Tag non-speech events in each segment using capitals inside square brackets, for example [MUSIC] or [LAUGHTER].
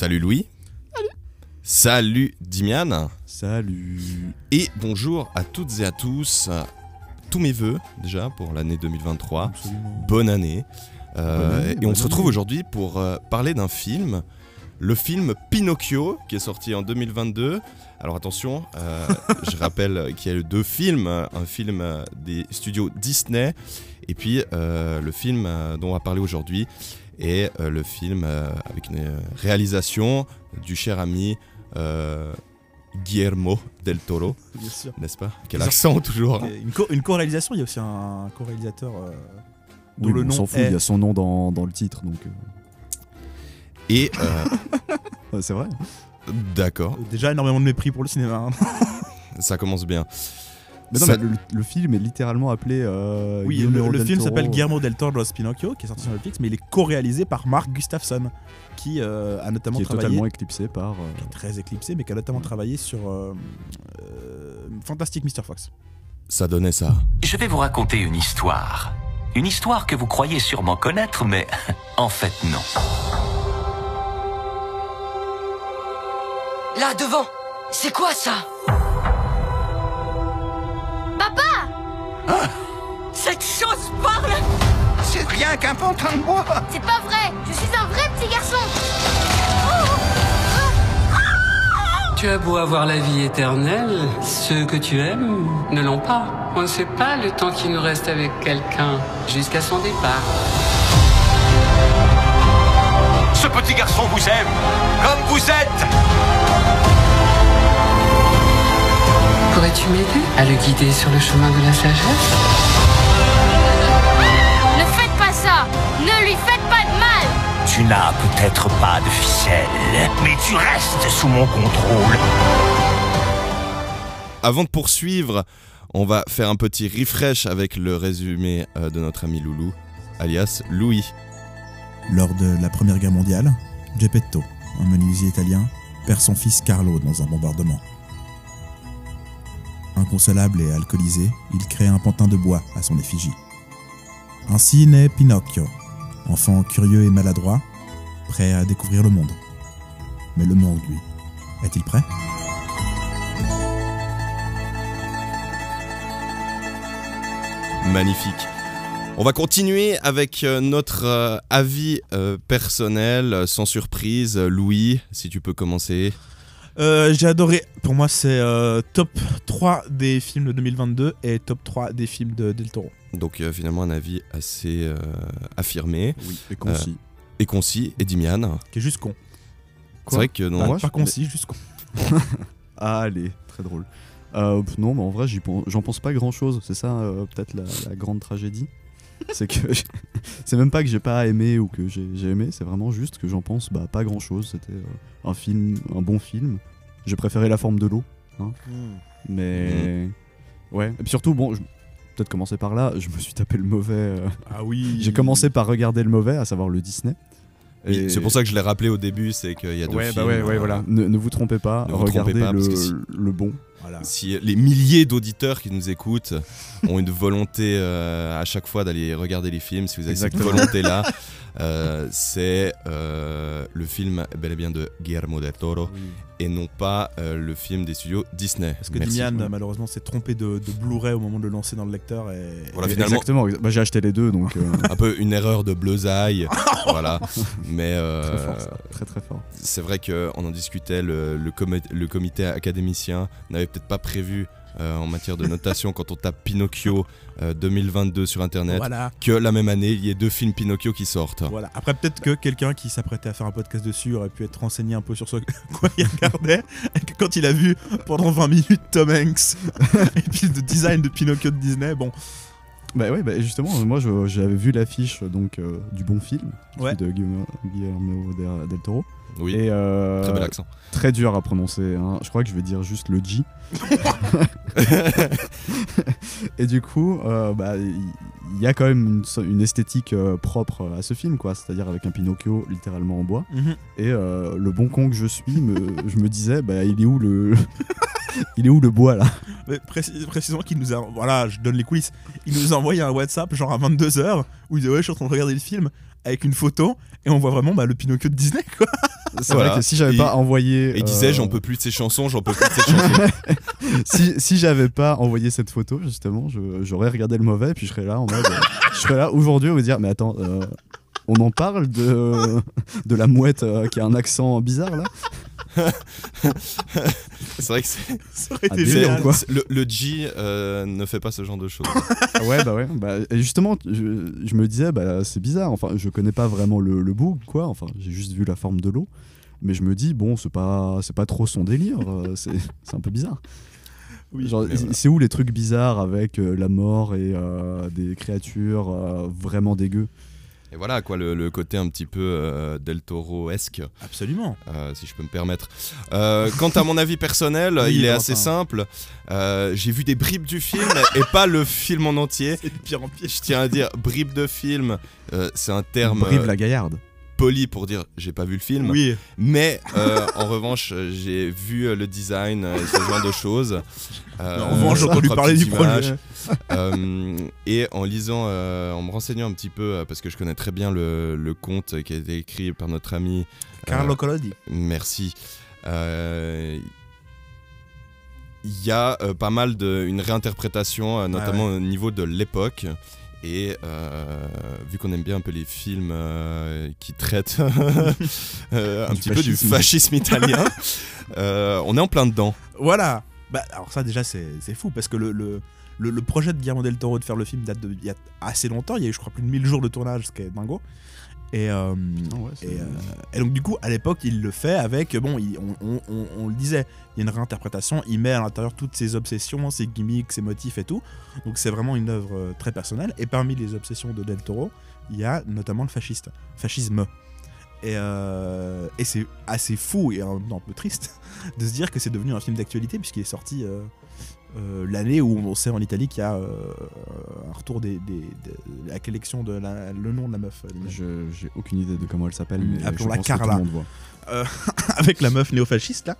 Salut Louis. Salut Dimian. Salut. Et bonjour à toutes et à tous. Tous mes voeux déjà pour l'année 2023. Absolument. Bonne année. Euh, Bonne année, et on bonne se retrouve aujourd'hui pour euh, parler d'un film, le film Pinocchio, qui est sorti en 2022. Alors attention, euh, [LAUGHS] je rappelle qu'il y a eu deux films, un film des studios Disney, et puis euh, le film euh, dont on va parler aujourd'hui est euh, le film euh, avec une réalisation du cher ami euh, Guillermo del Toro, Bien sûr. n'est-ce pas? Quel accent toujours hein. Une, co- une co-réalisation, il y a aussi un co-réalisateur euh, dont Oui, le on nom s'en fout, est... il y a son nom dans, dans le titre, donc euh, Et euh, [LAUGHS] ouais, c'est vrai. d'accord, Déjà énormément de mépris pour le cinéma. hein. [LAUGHS] ça commence bien. Mais non, Ça- mais le, le film est littéralement appelé. euh, Oui, Guillermo le, film Toro. s'appelle Guillermo del Toro's Pinocchio, qui est sorti sur Netflix, mais il est co-réalisé par Mark Gustafsson, qui euh, a notamment qui est travaillé... totalement éclipsé par. euh, qui est très éclipsé, mais qui a notamment travaillé sur euh, euh, Fantastic Mr. Fox. Ça donnait ça. Je vais vous raconter une histoire. Une histoire que vous croyez sûrement connaître, mais [LAUGHS] en fait non. Là, devant. C'est quoi ça? Papa! Cette chose parle! C'est rien qu'un pantin de bois. C'est pas vrai! Je suis un vrai petit garçon! Tu as beau avoir la vie éternelle, ceux que tu aimes ne l'ont pas. On ne sait pas le temps qu'il nous reste avec quelqu'un jusqu'à son départ. Ce petit garçon vous aime, comme vous êtes. Pourrais-tu m'aider à le guider sur le chemin de la sagesse? Ne faites pas ça Ne lui faites pas de mal Tu n'as peut-être pas de ficelle, mais tu restes sous mon contrôle. Avant de poursuivre, on va faire un petit refresh avec le résumé euh, de notre ami Loulou, alias Louis. Lors de la Première Guerre mondiale, Geppetto, un menuisier italien, perd son fils Carlo dans un bombardement. Inconsolable et alcoolisé, il crée un pantin de bois à son effigie. Ainsi naît Pinocchio, enfant curieux et maladroit, prêt à découvrir le monde. Mais le monde, lui, est-il prêt? Magnifique. On va continuer avec euh, notre euh, avis euh, personnel, sans surprise. Louis, si tu peux commencer. Euh, J'ai adoré. Pour moi, c'est euh, top 3 des films de 2022 et top 3 des films de Del Toro. Donc euh, finalement un avis assez euh, affirmé Oui, et concis. et concis. Et Dimian. Qui est juste con. C'est vrai que non. Pas- moi, pas je- concis, juste con. [LAUGHS] Allez, très drôle. Euh, non, mais en vrai, j'en pense pas grand chose. C'est ça, euh, peut-être la, la grande tragédie. C'est que c'est même pas que j'ai pas aimé ou que j'ai aimé, c'est vraiment juste que j'en pense bah, pas grand chose. C'était euh, un film, un bon film. J'ai préféré La forme de l'eau. hein. Mais. Ouais. Et puis surtout, bon, je- peut-être commencer par là, je me suis tapé le mauvais. euh, Ah oui. J'ai commencé par regarder le mauvais, à savoir le Disney. Oui, C'est pour ça que je l'ai rappelé au début, c'est qu'il y a deux Ouais, films. bah ouais, ouais, euh, voilà. Ne, ne vous trompez pas, Ne vous regardez trompez pas, le, si- bon. Voilà. Si les milliers d'auditeurs qui nous écoutent ont une volonté euh, à chaque fois d'aller regarder les films, si vous avez Exactement. cette volonté-là, [LAUGHS] euh, c'est euh, le film bel et bien de Guillermo del Toro et non pas le film des studios Disney. Parce que. Dimian, malheureusement, s'est trompé de, de Blu-ray au moment de le lancer dans le lecteur. Et... Voilà, Et- finalement- Exactement, exa- bah, j'ai acheté les deux donc. Un peu une erreur de bleusaille, [LAUGHS] voilà. Mais très fort, ça. Très très fort. c'est vrai qu'on en discutait, le, le, comé- le comité académicien n'avait peut-être pas prévu euh, en matière de notation quand on tape Pinocchio euh, 2022 sur internet Voilà. que la même année il y ait deux films Pinocchio qui sortent. Voilà. Après, peut-être que quelqu'un qui s'apprêtait à faire un podcast dessus aurait pu être renseigné un peu sur ce [LAUGHS] quoi il regardait. Et que quand il a vu pendant 20 minutes Tom Hanks [LAUGHS] et puis le design de Pinocchio de Disney, bon. Bah ouais, bah justement, moi j'avais vu l'affiche donc euh, du bon film Ouais. de Guillermo, del Toro. Oui, Et euh, très bel accent. très dur à prononcer. hein. Je crois que je vais dire juste le G. [LAUGHS] et du coup, euh, bah, il y, a quand même une, esthétique euh, propre à ce film, quoi. C'est-à-dire avec un Pinocchio littéralement en bois. Mhm. Et le bon con que je suis, me, je me disais, bah, il est où le, [LAUGHS] il est où le bois là? Mais précis- précisons qu'il nous a. Voilà, je donne les coulisses. Il nous a envoyé un WhatsApp, genre à 22h, où il disait Ouais, je suis en train de regarder le film, avec une photo, et on voit vraiment bah, le Pinocchio de Disney, quoi. C'est Voilà. vrai que si j'avais Et- pas envoyé, Et il disait euh, j'en peux plus de ces chansons, j'en peux plus de ces chansons. [LAUGHS] si, si j'avais pas envoyé cette photo, justement, j'aurais regardé le mauvais, puis je serais là en mode. euh, je serais là aujourd'hui, va dire, mais attends, euh, on en parle de, [LAUGHS] de la mouette euh, qui a un accent bizarre là C'est vrai que c'est. Ça aurait Ah, été génial. quoi. Le, le G euh, ne fait pas ce genre de choses. Ah Ouais, bah ouais. Bah, et justement, je, je me disais, bah, c'est bizarre. Enfin, je connais pas vraiment le, le bout, quoi. Enfin, j'ai juste vu la forme de l'eau. Mais je me dis, bon, c'est pas, c'est pas trop son délire. euh, [LAUGHS] c'est c'est un peu bizarre. Oui, voilà. C'est où les trucs bizarres avec euh, la mort et euh, des créatures euh, vraiment dégueu Et voilà quoi, le, le côté un petit peu euh, Del Toro-esque, Absolument. euh, si je peux me permettre. Euh, quant à mon avis personnel, Oui, il est enfin. assez simple. Euh, J'ai vu des bribes du film [LAUGHS] et pas le film en entier. C'est de pire en pire. Je tiens à dire, bribes de film, euh, c'est un terme Brive euh, la gaillarde. Poli pour dire j'ai pas vu le film. Oui, Mais euh, en [LAUGHS] revanche, j'ai vu euh, le design euh, et ce genre de choses. Euh, en revanche, j'ai entendu parler du projet. [LAUGHS] Euh, et en lisant, en me renseignant un petit peu, parce que je connais très bien le, le conte qui a été écrit par notre ami. Carlo Collodi. Merci. Il y a pas mal de une réinterprétation, euh, notamment au niveau de l'époque. Et euh, vu qu'on aime bien un peu les films euh, qui traitent [LAUGHS] euh, un Du petit peu du fascisme. fascisme italien, [LAUGHS] on est en plein dedans. Voilà. Bah, alors ça déjà c'est c'est fou parce que le, le, le, le projet de Guillermo del Toro de faire le film date de il y a assez longtemps. Il y a eu je crois plus de 1000 jours de tournage, ce qui est dingo. Et, euh, et, euh, et donc du coup à l'époque il le fait avec bon il- on, on- on- on le disait il y a une réinterprétation il met à l'intérieur toutes ses obsessions ses gimmicks ses motifs et tout. Donc c'est vraiment une œuvre euh, très personnelle. Et parmi les obsessions de Del Toro il y a notamment le fasciste fascisme. Et, euh, et c'est assez fou et en même temps un peu triste [LAUGHS] de se dire que c'est devenu un film d'actualité puisqu'il est sorti euh, euh, l'année où on sait en Italie qu'il y a euh, un retour des, des- de la collection de la- le nom de la meuf. euh, j'ai aucune idée de comment elle s'appelle, mais Appelons-la Carla. voit. [LAUGHS] avec la meuf néofasciste là.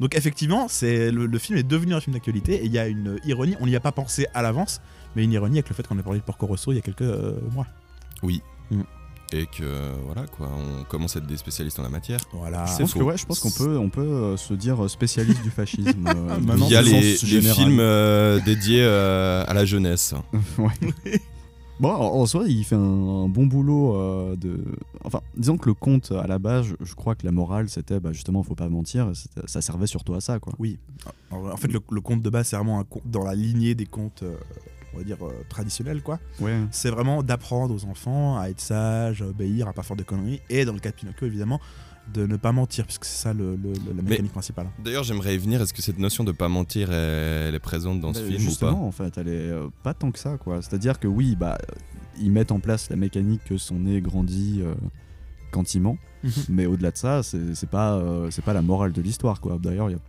Donc effectivement, c'est le, le film est devenu un film d'actualité et il y a une ironie, on n'y a pas pensé à l'avance, mais une ironie avec le fait qu'on ait parlé de Porco Rosso il y a quelques euh, mois. Oui. Mm. Et que voilà quoi, on commence à être des spécialistes en la matière. Voilà. Je pense que ouais, je pense qu'on peut, on peut euh, se dire spécialiste du fascisme. euh, [LAUGHS] Maintenant, Il y a le les, les films euh, dédiés euh, à la jeunesse. [LAUGHS] Ouais. Bon, en soi, il fait un, un bon boulot euh, de. Enfin, disons que le conte, à la base, je, je crois que la morale, c'était bah, justement, faut pas mentir, ça servait surtout à ça, quoi. Oui. En en fait, le, le conte de base, c'est vraiment un conte dans la lignée des contes, euh, on va dire, euh, traditionnels, quoi. Ouais. C'est vraiment d'apprendre aux enfants à être sages, à obéir, à pas faire de conneries, et dans le cas de Pinocchio, évidemment, de ne pas mentir, puisque c'est ça le, le- le- la Mais- mécanique principale. D'ailleurs, j'aimerais y venir. Est-ce que cette notion de pas mentir, elle, elle est présente dans ce Bah, film ou pas? Justement, en fait, elle est euh, pas tant que ça, quoi. C'est-à-dire que oui, bah, ils mettent en place la mécanique que son nez grandit euh, quand il ment, Mhm. mais au-delà de ça, c'est c'est pas, euh, c'est pas la morale de l'histoire, quoi. D'ailleurs, il y a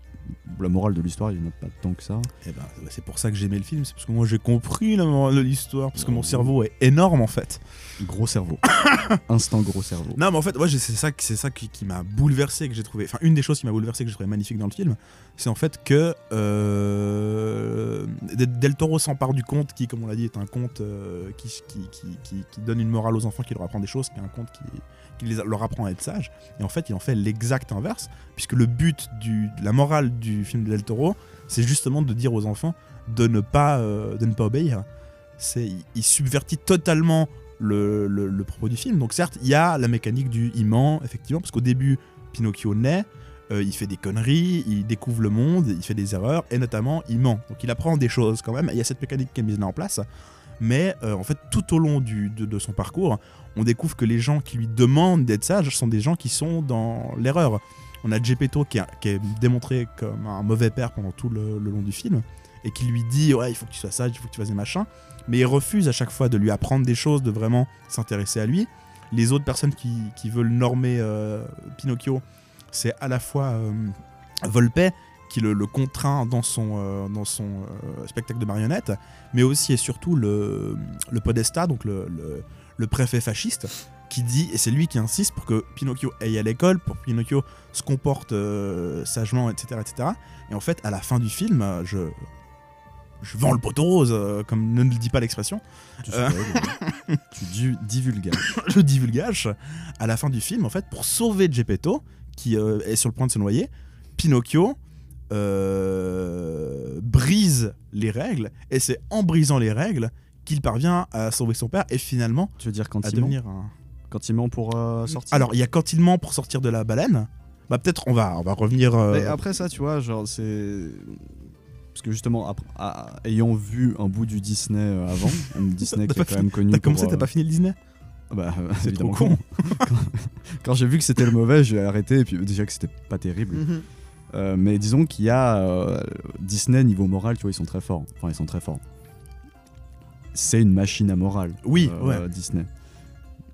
la morale de l'histoire, il n'y en a pas tant que ça. Et ben, c'est pour ça que j'ai aimé le film, c'est parce que moi j'ai compris la morale de l'histoire, parce que mon cerveau est énorme en fait. Gros cerveau. [COUGHS] Instant gros cerveau. Non, mais en fait, c'est ça, qui- c'est ça qui, qui m'a bouleversé, que j'ai trouvé. Enfin, une des choses qui m'a bouleversé, que j'ai trouvé magnifique dans le film, c'est en fait que euh, Del Toro s'empare du conte, qui, comme on l'a dit, est un conte euh, qui, qui, qui, qui- qui donne une morale aux enfants, qui leur apprend des choses, qui est un conte qui, qui leur apprend à être sages. Et en fait, il en fait l'exact inverse, puisque le but du, de la morale du film de Del Toro, c'est justement de dire aux enfants de ne pas, euh, de ne pas obéir. C'est, il, subvertit totalement le, le- propos du film. Donc certes, il y a la mécanique du il ment, effectivement, parce qu'au début, Pinocchio naît, euh, il fait des conneries, il découvre le monde, il fait des erreurs, et notamment, il ment. Donc il apprend des choses quand même, il y a cette mécanique qui est mise en place. Mais euh, en fait, tout au long de, son parcours, on découvre que les gens qui lui demandent d'être sage sont des gens qui sont dans l'erreur. On a Gepetto qui, qui est démontré comme un mauvais père pendant tout le, long du film, et qui lui dit Ouais, il faut que tu sois sage, il faut que tu fasses des machins mais il refuse à chaque fois de lui apprendre des choses, de vraiment s'intéresser à lui. Les autres personnes qui, veulent normer euh, Pinocchio, c'est à la fois euh, Volpe, qui le, le contraint dans son, euh, dans son euh, spectacle de marionnettes, mais aussi et surtout le, le Podesta, donc le, le- le préfet fasciste, qui dit, et c'est lui qui insiste pour que Pinocchio aille à l'école, pour que Pinocchio se comporte euh, sagement, etc., etc. Et en fait, à la fin du film, je, je vends le poteau rose, comme ne le dit pas l'expression. Tu, [LAUGHS] tu divulgages. [LAUGHS] je divulgage, à la fin du film, en fait, pour sauver Geppetto, qui est sur le point de se noyer, Pinocchio euh, brise les règles, et c'est en brisant les règles qu'il parvient à sauver son père et finalement Tu veux dire quand à il ment devenir un. Quand il ment pour euh, sortir Alors, il y a quand il ment pour sortir de la baleine. Bah, peut-être on va, on va revenir. euh, Mais après ça, tu vois, genre c'est parce que justement, après- à- ayant vu un bout du Disney avant, [LAUGHS] un Disney qui est pas quand même connu. T'as comme pour, ça, t'as pas fini le Disney? Bah, euh, C'est trop con. [LAUGHS] quand j'ai vu que c'était le mauvais, j'ai arrêté. Et puis déjà que c'était pas terrible. Mhm. Euh, mais disons qu'il y a euh, Disney niveau moral, tu vois, ils sont très forts. Enfin, ils sont très forts. C'est une machine à morale. Oui, euh, ouais. Disney.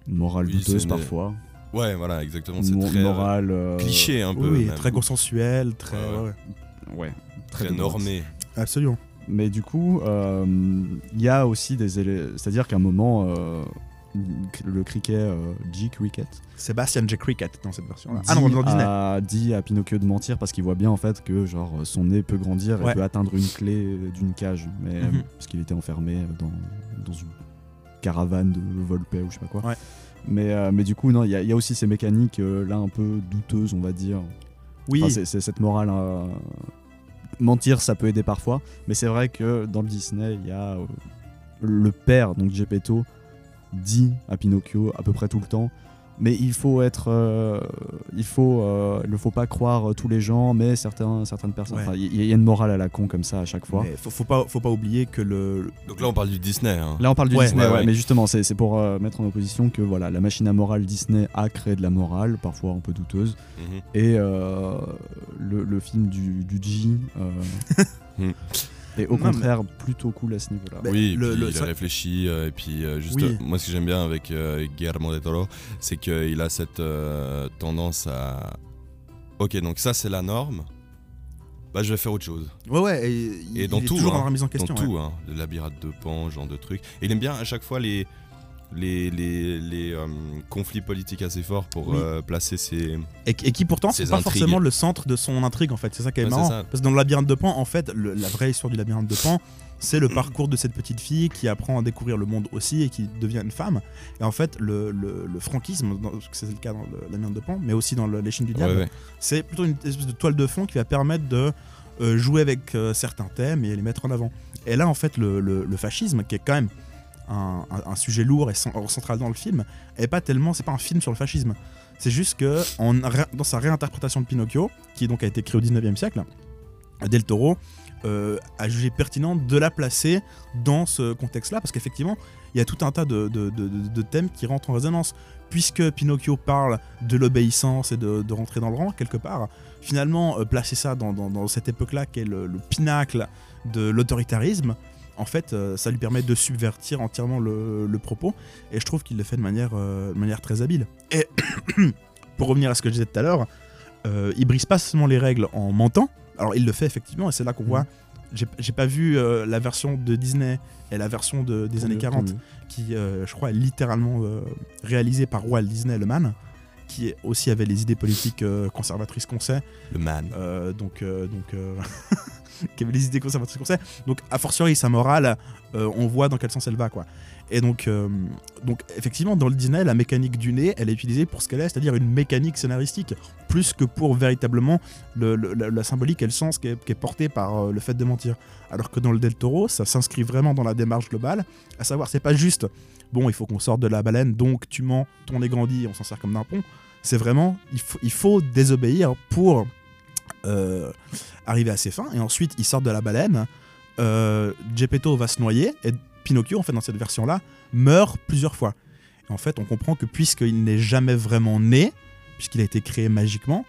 Morale Oui, douteuse une- parfois. Ouais, voilà, exactement. C'est Mo- très euh, morale. euh, cliché un peu. oui, même. très consensuel, très. Ouais, ouais. très droite. normé. Absolument. Mais du coup, euh, il y a aussi des éléments. C'est-à-dire qu'à un moment, euh, le cricket, euh, G Cricket, Sébastien J. Cricket dans cette version-là. Ah non, dans Disney. a dit à Pinocchio de mentir parce qu'il voit bien en fait que genre son nez peut grandir Ouais. et peut atteindre une clé d'une cage, mais Mhm. parce qu'il était enfermé dans, dans une caravane de Volpe ou je sais pas quoi. Ouais. Mais, euh, mais du coup, non, il y, a- il y a aussi ces mécaniques euh, là un peu douteuses, on va dire. Oui, Enfin, c'est- cette morale. euh, mentir, ça peut aider parfois, mais c'est vrai que dans le Disney, il y a euh, le père, donc Geppetto, dit à Pinocchio à peu près tout le temps. Mais il faut être, euh, il faut, euh, il ne faut pas croire tous les gens, mais certains, certaines personnes. Ouais. Il y, a une morale à la con comme ça à chaque fois. mais faut, faut pas, faut pas oublier que le. Donc là, on parle du Disney. hein. Là, on parle du Ouais, Disney, ouais, ouais, ouais. mais justement, c'est c'est pour euh, mettre en opposition que voilà, la machine à morale Disney a créé de la morale, parfois un peu douteuse, Mhm. et euh, le, le film du, du G [LAUGHS] euh, est au Non, mais- contraire plutôt cool à ce niveau-là. Bah, oui, le- puis le- il ça- a réfléchi euh, et puis euh, juste Oui. moi ce que j'aime bien avec euh, Guillermo del Toro, c'est qu'il a cette euh, tendance à OK, donc ça c'est la norme. Bah je vais faire autre chose. Ouais, ouais, et, il- Et dans il est tout, toujours hein, dans la remise en question. dans ouais. tout hein, le labyrinthe de Pan, ce genre de trucs. Et il aime bien à chaque fois les les, les, les, euh, conflits politiques assez forts pour Oui. euh, placer ses Et, et qui pourtant c'est pas forcément le centre de son intrigue en fait. C'est ça qui est Ouais, marrant. Parce que dans le labyrinthe de Pan, en fait, le- la vraie histoire du labyrinthe de Pan, c'est le parcours de cette petite fille qui apprend à découvrir le monde aussi et qui devient une femme. Et en fait, le, le- le franquisme, c'est le cas dans le labyrinthe de Pan, mais aussi dans le- l'échine du diable, Ouais, ouais. c'est plutôt une espèce de toile de fond qui va permettre de euh, jouer avec certains thèmes et les mettre en avant. Et là, en fait, le fascisme, qui est quand même un, un- sujet lourd et cen- central dans le film, est pas tellement, c'est pas un film sur le fascisme. C'est juste que dans sa réinterprétation de Pinocchio, qui donc a été créé au 19e siècle, Del Toro euh, a jugé pertinent de la placer dans ce contexte-là, parce qu'effectivement, il y a tout un tas de, thèmes qui rentrent en résonance. Puisque Pinocchio parle de l'obéissance et de, rentrer dans le rang, quelque part, finalement, euh, placer ça dans, cette époque-là, qui est le pinacle de l'autoritarisme, en fait, euh, ça lui permet de subvertir entièrement le, le propos, et je trouve qu'il le fait de manière, euh, de manière très habile. Et [COUGHS] pour revenir à ce que je disais tout à l'heure, euh, il brise pas seulement les règles en mentant, alors il le fait effectivement, et c'est là qu'on voit. J'ai pas vu euh, la version de Disney et la version de- des années mieux, 40 tant mieux. qui, euh, je crois, est littéralement euh, réalisée par Walt Disney le man, qui aussi avait les idées politiques euh, conservatrices qu'on sait, Le man. euh, donc, euh, donc [LAUGHS] qui avait les idées conservatrices qu'on sait. Donc, a fortiori, sa morale, on voit dans quel sens elle va, quoi. Et donc, euh, donc, effectivement, dans le Disney, la mécanique du nez, elle est utilisée pour ce qu'elle est, c'est-à-dire une mécanique scénaristique, plus que pour véritablement le- le- la, symbolique et le sens qui est, porté par euh, le fait de mentir. Alors que dans le Del Toro, ça s'inscrit vraiment dans la démarche globale, à savoir, c'est pas juste, bon, il faut qu'on sorte de la baleine, donc tu mens, ton nez grandit, on s'en sert comme d'un pont. C'est vraiment, il faut, il faut désobéir pour euh, arriver à ses fins. Et ensuite, il sort de la baleine. Euh, Geppetto va se noyer. Et Pinocchio, en fait, dans cette version-là, meurt plusieurs fois. Et en fait, on comprend que puisqu'il n'est jamais vraiment né, puisqu'il a été créé magiquement,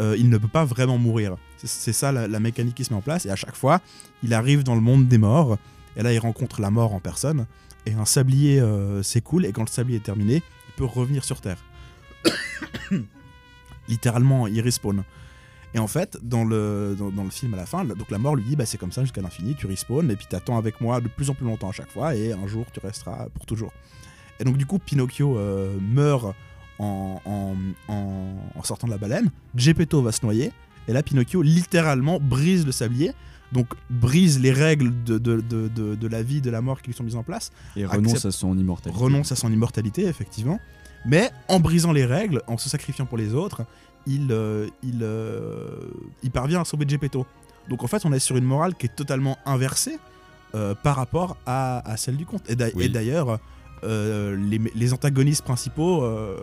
euh, il ne peut pas vraiment mourir. C'est- ça la, la mécanique qui se met en place. Et à chaque fois, il arrive dans le monde des morts. Et là, il rencontre la mort en personne. Et un sablier euh, s'écoule. Et quand le sablier est terminé, il peut revenir sur Terre. [COUGHS] Littéralement, il respawn. Et en fait, dans le, dans, dans le film à la fin, donc la mort lui dit bah, c'est comme ça jusqu'à l'infini, tu respawns et puis t'attends avec moi de plus en plus longtemps à chaque fois et un jour tu resteras pour toujours. Et donc du coup, Pinocchio euh, meurt en, en, en- en sortant de la baleine, Geppetto va se noyer et là Pinocchio littéralement brise le sablier. Donc brise les règles de, de, de, de, de la vie, de la mort qui lui sont mises en place Et renonce à son immortalité. renonce à son immortalité, effectivement. Mais en brisant les règles, en se sacrifiant pour les autres, il, euh, il, euh, il parvient à sauver Geppetto. Donc en fait, on est sur une morale qui est totalement inversée euh, par rapport à, à celle du conte. Et Oui. d'ailleurs, euh, les, les antagonistes principaux, euh,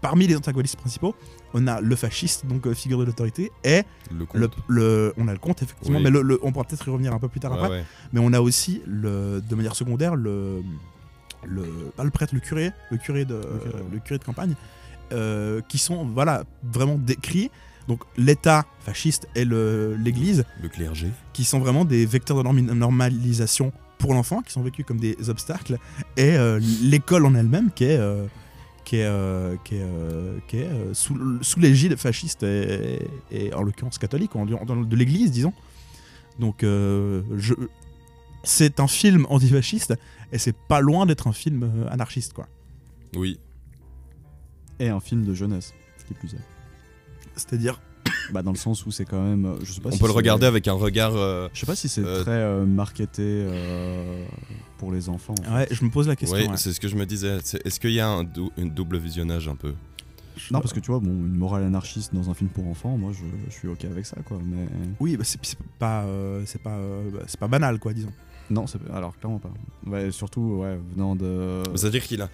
parmi les antagonistes principaux, on a le fasciste, donc figure de l'autorité, et Le conte. le, le- on a le comte, effectivement, Oui. mais le- on pourra peut-être y revenir un peu plus tard Ouais, après ouais. mais on a aussi le, de manière secondaire le, le pas le prêtre le curé le curé de ouais. le curé de campagne euh, qui sont voilà vraiment décrits donc l'État fasciste et le- l'Église Le clergé. qui sont vraiment des vecteurs de normalisation pour l'enfant qui sont vécus comme des obstacles et euh, l'école en elle-même qui est euh, qui est, euh, qui est, euh, qui est, euh, sous, sous l'égide fasciste et, et en l'occurrence catholique, en- en- de l'Église, disons. Donc, c'est un film antifasciste et c'est pas loin d'être un film anarchiste, quoi. Oui. Et un film de jeunesse, qui plus est. C'est-à-dire, Bah, dans le sens où c'est quand même. euh, Je sais pas On si peut le c'est- regarder avec un regard. euh, Je sais pas si c'est Euh, très euh, marketé euh, pour les enfants. en fait. ouais, je me pose la question. ouais, ouais. c'est ce que je me disais. C'est- Est-ce qu'il y a un, dou- une double visionnage un peu? Non, parce que tu vois, bon, une morale anarchiste dans un film pour enfants, moi je, je suis ok avec ça, quoi. Mais Oui, bah, c'est c'est pas, euh, c'est pas, euh, bah, c'est pas banal, quoi, disons. non, c'est alors clairement pas. Ouais, surtout, ouais, venant de. C'est-à-dire qu'il a.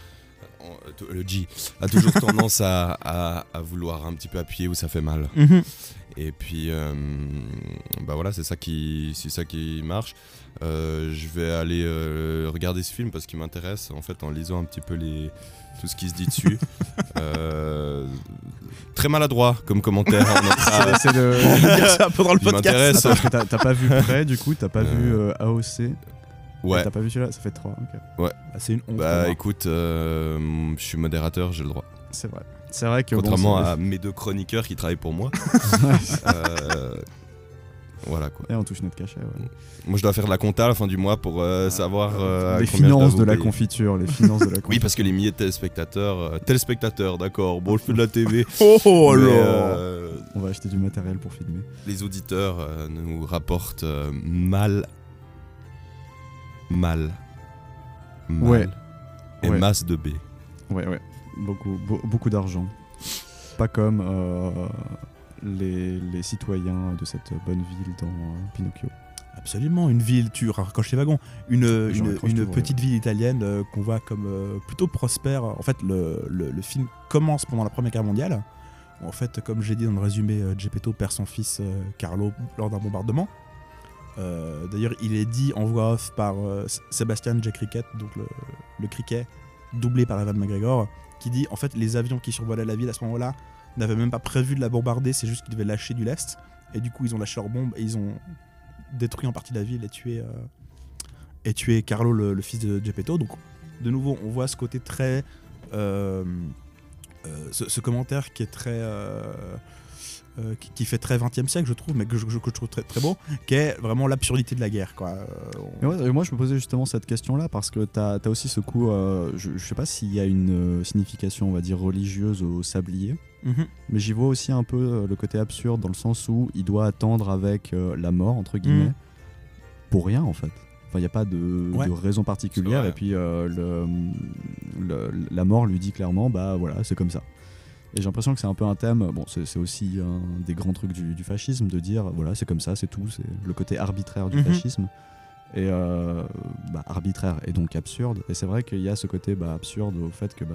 on- Le G a toujours [LAUGHS] tendance à, à- à vouloir un petit peu appuyer où ça fait mal. Et puis, euh, bah voilà, c'est ça qui, c'est ça qui marche. Euh, je vais aller euh, regarder ce film parce qu'il m'intéresse en fait en lisant un petit peu les tout ce qui se dit dessus. [LAUGHS] Euh, très maladroit comme commentaire. [LAUGHS] notera. c'est le. Dire ça pendant le podcast. t'as t'as pas vu près, du coup, t'as pas Euh, vu euh, AOC. Ouais. T'as pas vu celui-là Ça fait 3, ok. Ah, c'est une honte. Bah écoute, euh, je suis modérateur, j'ai le droit. C'est vrai. C'est vrai que. Contrairement à mes deux chroniqueurs qui travaillent pour moi. [LAUGHS] Euh, voilà quoi. Et on touche notre cachet, ouais. Moi je dois faire de la compta à la fin du mois pour euh, savoir euh, à les finances de la confiture, les finances de la confiture. [LAUGHS] Oui, parce que les milliers de téléspectateurs. euh, téléspectateurs, d'accord. Bon, je fais de la TV. [LAUGHS] Oh mais, là On va acheter du matériel pour filmer. les auditeurs nous rapportent mal. Mal. Mal. Ouais. Et Ouais. masse de B. Ouais, ouais. Beaucoup, beau- beaucoup d'argent. Pas comme euh, les, les citoyens de cette bonne ville dans euh, Pinocchio. Absolument, une ville, tu raccroches les wagons. Une, une, petite ville italienne euh, qu'on voit comme euh, plutôt prospère. En fait, le, le- le film commence pendant la Première Guerre mondiale. En fait, comme j'ai dit dans le résumé, Geppetto perd son fils euh, Carlo lors d'un bombardement. Euh, D'ailleurs, il est dit en voix off par euh, Sébastien J. Cricket, donc le, cricket, doublé par Evan McGregor, qui dit en fait les avions qui survolaient la ville à ce moment-là n'avaient même pas prévu de la bombarder, c'est juste qu'ils devaient lâcher du lest. Et du coup, ils ont lâché leurs bombes et ils ont détruit en partie la ville et tué, euh, Carlo, le, fils de Geppetto. Donc, de nouveau, on voit ce côté très. euh, ce commentaire qui est très. Euh, qui, qui fait très 20e siècle, je trouve, mais que je, que je trouve très, très beau, qui est vraiment l'absurdité de la guerre. Quoi. Euh, on- Et ouais, et moi, je me posais justement cette question-là parce que t'as as aussi ce coup. euh, je, je sais pas s'il y a une euh, signification, on va dire, religieuse au sablier. Mhm. Mais j'y vois aussi un peu le côté absurde dans le sens où il doit attendre avec la mort, entre guillemets, Mhm. pour rien en fait. Enfin, il n'y a pas de, Ouais. de raison particulière. Et puis le, le- la mort lui dit clairement, bah voilà, c'est comme ça. Et j'ai l'impression que c'est un peu un thème, bon, c'est aussi un des grands trucs du, du fascisme, de dire, voilà, c'est comme ça, c'est tout, c'est le côté arbitraire du Mhm. fascisme. Et euh, bah, arbitraire et donc absurde. Et c'est vrai qu'il y a ce côté bah, absurde au fait que bah,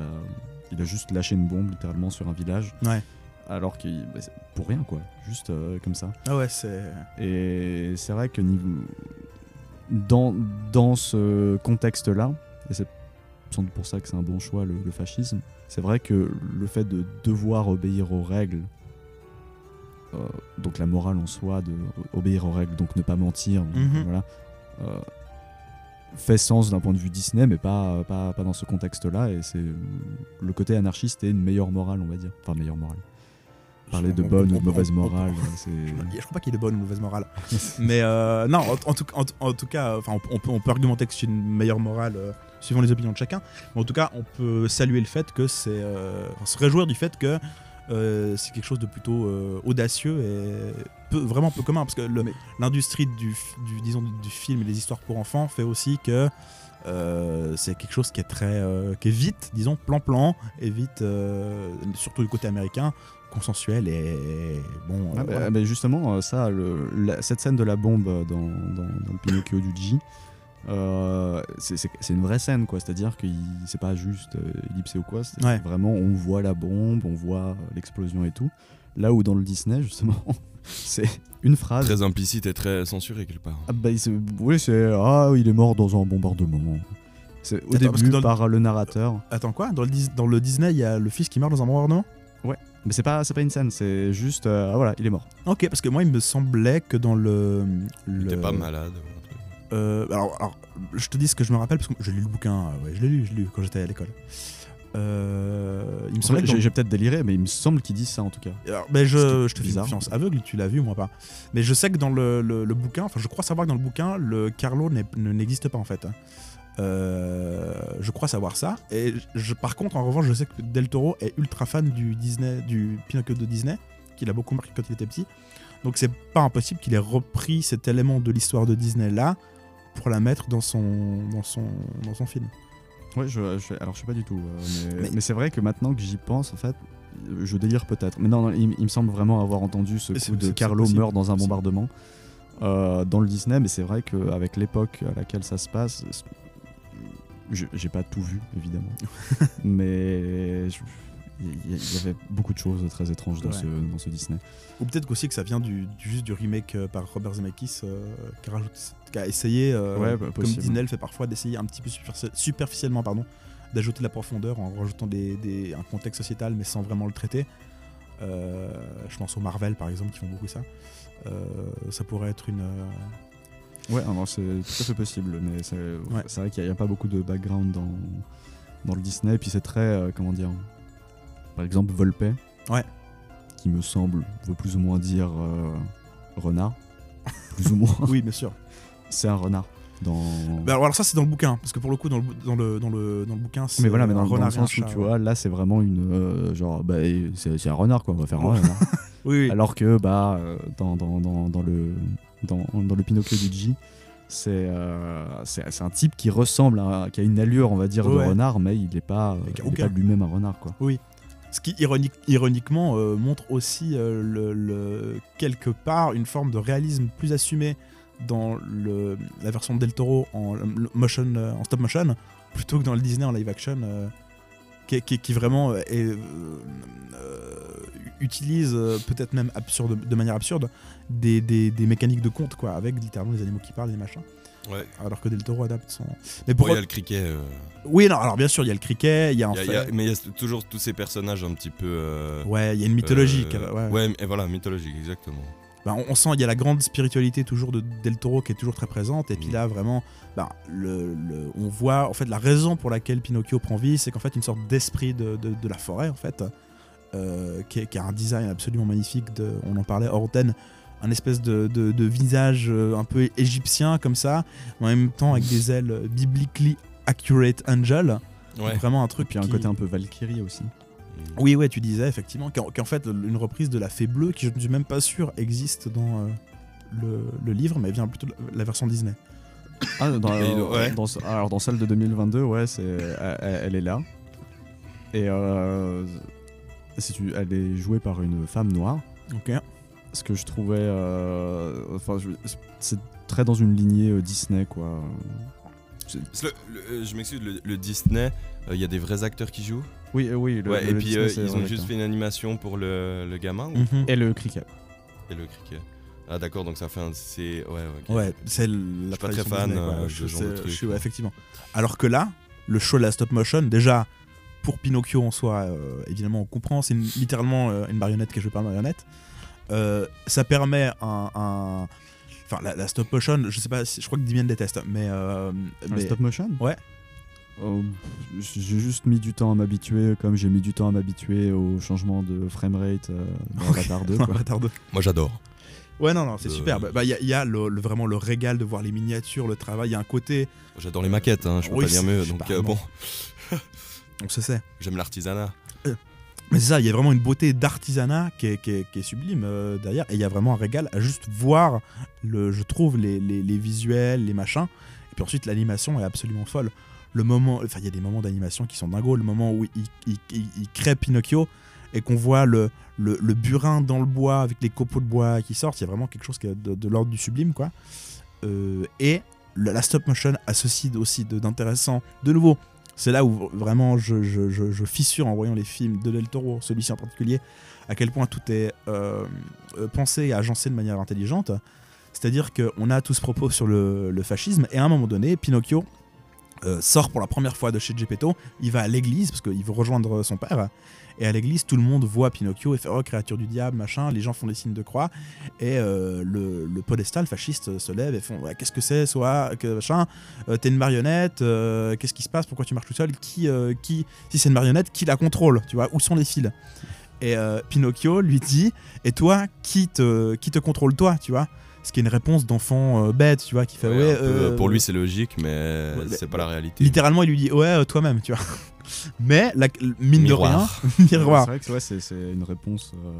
il a juste lâché une bombe littéralement sur un village. Ouais. Alors qu'il. bah, pour rien quoi, juste euh, comme ça. Ah ouais, c'est. Et c'est vrai que niveau... dans, dans ce contexte-là, et c'est sans doute pour ça que c'est un bon choix le, le fascisme, c'est vrai que le fait de devoir obéir aux règles, euh, donc la morale en soi, de obéir aux règles, donc ne pas mentir, donc, Mhm. voilà, euh, fait sens d'un point de vue Disney, mais pas, pas, pas dans ce contexte-là, et c'est le côté anarchiste et une meilleure morale, on va dire. Enfin, meilleure morale. Parler de on- bonne on- ou de mauvaise morale, c'est. Je crois pas qu'il y ait de bonne ou mauvaise morale. [LAUGHS] Mais euh, non, en, en tout, en, en tout cas, enfin, on, on peut, on peut argumenter que c'est une meilleure morale euh, suivant les opinions de chacun. Mais en tout cas, on peut saluer le fait que c'est. euh, enfin, se réjouir du fait que euh, c'est quelque chose de plutôt euh, audacieux et peu- vraiment peu commun. Parce que l'industrie du, disons, du, du film et des histoires pour enfants fait aussi que. euh, c'est quelque chose qui est très euh, qui est vite disons plan plan et vite euh, surtout du côté américain consensuel et bon Ah euh, bah, voilà. bah justement, euh, ça, le- la- cette scène de la bombe dans, dans- dans le Pinocchio du G, euh, c'est c'est- c'est une vraie scène, quoi. C'est-à-dire que c'est pas juste euh, ellipsé ou quoi. C'est Ouais. vraiment, on voit la bombe, on voit euh, l'explosion et tout. Là où dans le Disney, justement, [LAUGHS] c'est une phrase. Très implicite et très censuré quelque part. Ah bah, oui, c'est ah, il est mort dans un bombardement. C'est au Attends, début dans le- par le narrateur. Attends quoi? Dans le, dans le Disney, il y a le fils qui meurt dans un bombardement? Mais c'est pas c'est pas une scène, c'est juste euh, ah, voilà, il est mort. Ok, parce que moi, il me semblait que dans le. Il le était pas malade. ou un truc. Euh, alors, alors, je te dis ce que je me rappelle, parce que j'ai lu le bouquin, euh, ouais, je l'ai lu, je l'ai lu quand j'étais à l'école. Euh, il me semblait que J'ai peut-être déliré, mais il me semble qu'ils disent ça en tout cas. Alors, ben je, je te fais confiance. Aveugle, tu l'as vu, moi pas. Mais je sais que dans le, le- le bouquin, enfin, je crois savoir que dans le bouquin, le Carlo n'existe pas en fait. Euh, je crois savoir ça. Et je, par contre, en revanche, je sais que Del Toro est ultra fan du Disney, du Pinocchio de Disney, qu'il a beaucoup marqué quand il était petit. Donc c'est pas impossible qu'il ait repris cet élément de l'histoire de Disney là pour la mettre dans son, dans son, dans son film. Ouais, je, je- alors je sais pas du tout. euh, mais Mais- mais c'est vrai que maintenant que j'y pense, en fait, je délire peut-être. Mais non, non, il, il me semble vraiment avoir entendu ce coup de Carlo possible, meurt dans un bombardement euh, dans le Disney, mais c'est vrai qu'avec l'époque à laquelle ça se passe, j'ai pas tout vu évidemment, [LAUGHS] mais je- il y, avait beaucoup de choses très étranges dans, Ouais. ce, dans ce Disney. Ou peut-être aussi que ça vient du, du- juste du remake euh, par Robert Zemeckis euh, qui, rajoute- qui a essayé, euh, Ouais, bah, comme. Disney le fait parfois, d'essayer un petit peu superfici- superficiellement pardon, d'ajouter de la profondeur en rajoutant des, des- un contexte sociétal mais sans vraiment le traiter. Euh, je pense aux Marvel par exemple qui font beaucoup ça. Ça pourrait être une. Ouais, alors c'est tout à fait possible, mais c'est vrai qu'il n'y a, pas beaucoup de background dans, dans le Disney, et puis c'est très, euh, comment dire, par exemple Volpe, Ouais. qui me semble veut plus ou moins dire euh, renard, plus ou moins. [LAUGHS] Oui, bien sûr. C'est un renard dans. Bah, alors, ça c'est dans le bouquin parce que pour le coup dans le, dans le, dans le, dans le bouquin c'est mais voilà, mais dans, le sens où tu vois, là c'est vraiment une euh, genre, bah, c'est un renard quoi, on va faire un renard. [LAUGHS] Oui, oui. Alors que bah dans, dans, dans, dans le dans, dans le Pinocchio du G, c'est euh, c'est un type qui ressemble à qui a une allure on va dire de renard, mais il n'est pas pas lui-même un renard quoi. Oui. Ce qui ironique, ironiquement euh, montre aussi euh, le, le- quelque part une forme de réalisme plus assumé dans le, la version de Del Toro en, motion, en stop motion plutôt que dans le Disney en live action qui, qui- qui vraiment euh, est, euh, euh, utilise peut-être même absurde, de manière absurde des, des- des mécaniques de conte quoi avec littéralement les animaux qui parlent et les machins Ouais. alors que Del Toro adapte son mais pour il y a le criquet. euh, oui non alors bien sûr il y a le criquet il y a y y a- mais il y a toujours tous ces personnages un petit peu. euh, Ouais, il y a une mythologie, euh, ouais. ouais, et voilà, mythologique, exactement. Bah, on, on sent il y a la grande spiritualité toujours de Del Toro qui est toujours très présente et puis là vraiment bah, le, le- on voit en fait la raison pour laquelle Pinocchio prend vie c'est qu'en fait une sorte d'esprit de, de- de la forêt en fait euh, qui, est- qui a un design absolument magnifique de, on en parlait hors antenne un espèce de, de- de visage euh, un peu égyptien comme ça mais en même temps avec des ailes biblically accurate angel Ouais. vraiment un truc Puis il y a un côté un peu Valkyrie aussi. Oui, ouais, tu disais effectivement qu'en qu'en fait une reprise de la Fée Bleue qui je ne suis même pas sûr existe dans euh, le, le livre, mais vient plutôt de la version Disney. [COUGHS] Ah, dans, ouais. alors dans celle de 2022, ouais, c'est elle, elle est là. Et euh, si tu, elle est jouée par une femme noire. Ok. Ce que je trouvais, euh, enfin, c'est très dans une lignée euh, Disney, quoi. Le- le- je m'excuse, le, le Disney, euh, il y a des vrais acteurs qui jouent? Oui, euh, oui. le- Ouais, le et puis Disney, euh, ils ont juste d'accord. fait une animation pour le, le gamin ou- Mhm. Et le cricket. et le cricket. Ah d'accord, donc ça fait un... C'est... Ouais, ok. Ouais, c'est la Je suis pas très fan Disney, euh, de Je ce genre de truc. je suis- ouais, effectivement. Alors que là, le show de la stop motion, déjà pour Pinocchio en soi, euh, évidemment on comprend, c'est littéralement euh, une marionnette qui est jouée par une marionnette. Euh, ça permet un, un- Enfin, la, la stop motion, je sais pas, si, je crois que Damien déteste, mais. euh, mais- stop motion? Ouais. Oh, j'ai juste mis du temps à m'habituer, comme j'ai mis du temps à m'habituer au changement de framerate euh, dans [LAUGHS] Avatar 2. quoi. Avatar 2. Moi j'adore. Ouais, non, non, c'est Euh. superbe. Bah, il y a, il y a le- le- vraiment le régal de voir les miniatures, le travail. Il y a un côté. J'adore les maquettes, hein, je peux Oui, pas dire mieux. Donc sais euh, bon, [LAUGHS] On se sait. j'aime l'artisanat. Mais c'est ça, il y a vraiment une beauté d'artisanat qui est, qui est- qui est sublime euh, derrière. Et il y a vraiment un régal à juste voir, le, je trouve, les, les- les visuels, les machins. Et puis ensuite, l'animation est absolument folle. Le moment, enfin, il y a des moments d'animation qui sont dingos. Le moment où il, il- il- crée Pinocchio et qu'on voit le, le, le burin dans le bois avec les copeaux de bois qui sortent, il y a vraiment quelque chose qui de, de l'ordre du sublime, quoi. Euh, et la stop motion associe aussi de- d'intéressant. De nouveau, c'est là où vraiment je, je- je- je fissure en voyant les films de Del Toro, celui-ci en particulier, à quel point tout est euh, euh, pensé et agencé de manière intelligente. C'est-à-dire qu'on a tout ce propos sur le, le fascisme, et à un moment donné, Pinocchio euh, sort pour la première fois de chez Geppetto, il va à l'église, parce qu'il veut rejoindre son père, et à l'église, tout le monde voit Pinocchio et fait Oh, créature du diable, machin, les gens font des signes de croix, et euh, le, le podestal fasciste se lève et font Qu'est-ce que c'est, soit, que machin, euh, t'es une marionnette, qu'est-ce qui se passe, pourquoi tu marches tout seul, qui, qui, si c'est une marionnette, qui la contrôle, tu vois, où sont les fils? Et Pinocchio lui dit Et toi, qui te, qui te contrôle toi, tu vois? Ce qui est une réponse d'enfant euh, bête, tu vois, qui fait Ouais, Ouais, un peu, euh, pour lui c'est logique, mais Ouais, c'est pas la réalité. Littéralement, il lui dit Ouais, euh, toi-même, tu vois. [LAUGHS] Mais, la, mine Miroir. de rien, [LAUGHS] miroir. C'est vrai que ouais, c'est c'est une réponse. euh,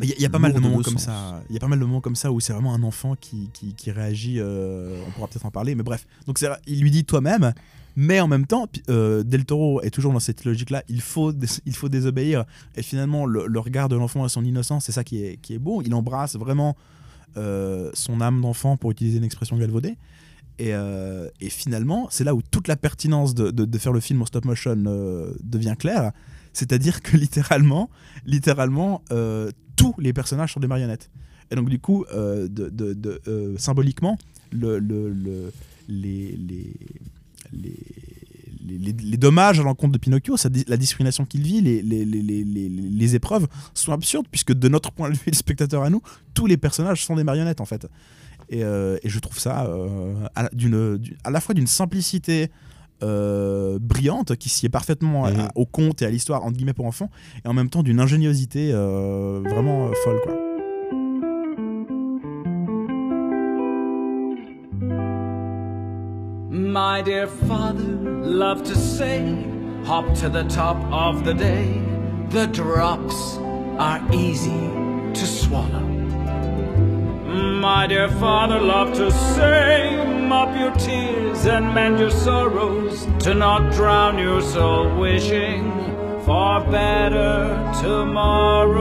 Mais il y, a- pas mal de moments comme ça. Il y a pas mal de moments comme ça où c'est vraiment un enfant qui, qui, qui réagit. euh, on pourra peut-être en parler, mais bref. Donc il lui dit toi-même, mais en même temps, euh, Del Toro est toujours dans cette logique-là. Il faut, il faut désobéir. Et finalement, le, le regard de l'enfant à son innocence, c'est ça qui est, qui est beau. Il embrasse vraiment euh, son âme d'enfant, pour utiliser une expression galvaudée. Et, euh, et finalement, c'est là où toute la pertinence de, faire le film en stop motion euh, devient claire. C'est-à-dire que littéralement, littéralement, euh, tous les personnages sont des marionnettes. Et donc du coup, euh, euh, symboliquement, le, le- le- les, les, les, les- dommages à l'encontre de Pinocchio, sa la discrimination qu'il vit, les, les, les- les- les- les épreuves sont absurdes, puisque de notre point de vue, [LAUGHS] le spectateur à nous, tous les personnages sont des marionnettes en fait. Et, euh, et je trouve ça euh, à, d'une- à la fois d'une simplicité euh, brillante qui sied parfaitement à- Mhm. au conte et à l'histoire entre guillemets pour enfants et en même temps d'une ingéniosité vraiment folle quoi. My dear father loved to say, hop to the top of the day. The drops are easy to swallow. My dear father loved to say, mop your tears and mend your sorrows, to not drown your soul wishing for better tomorrows.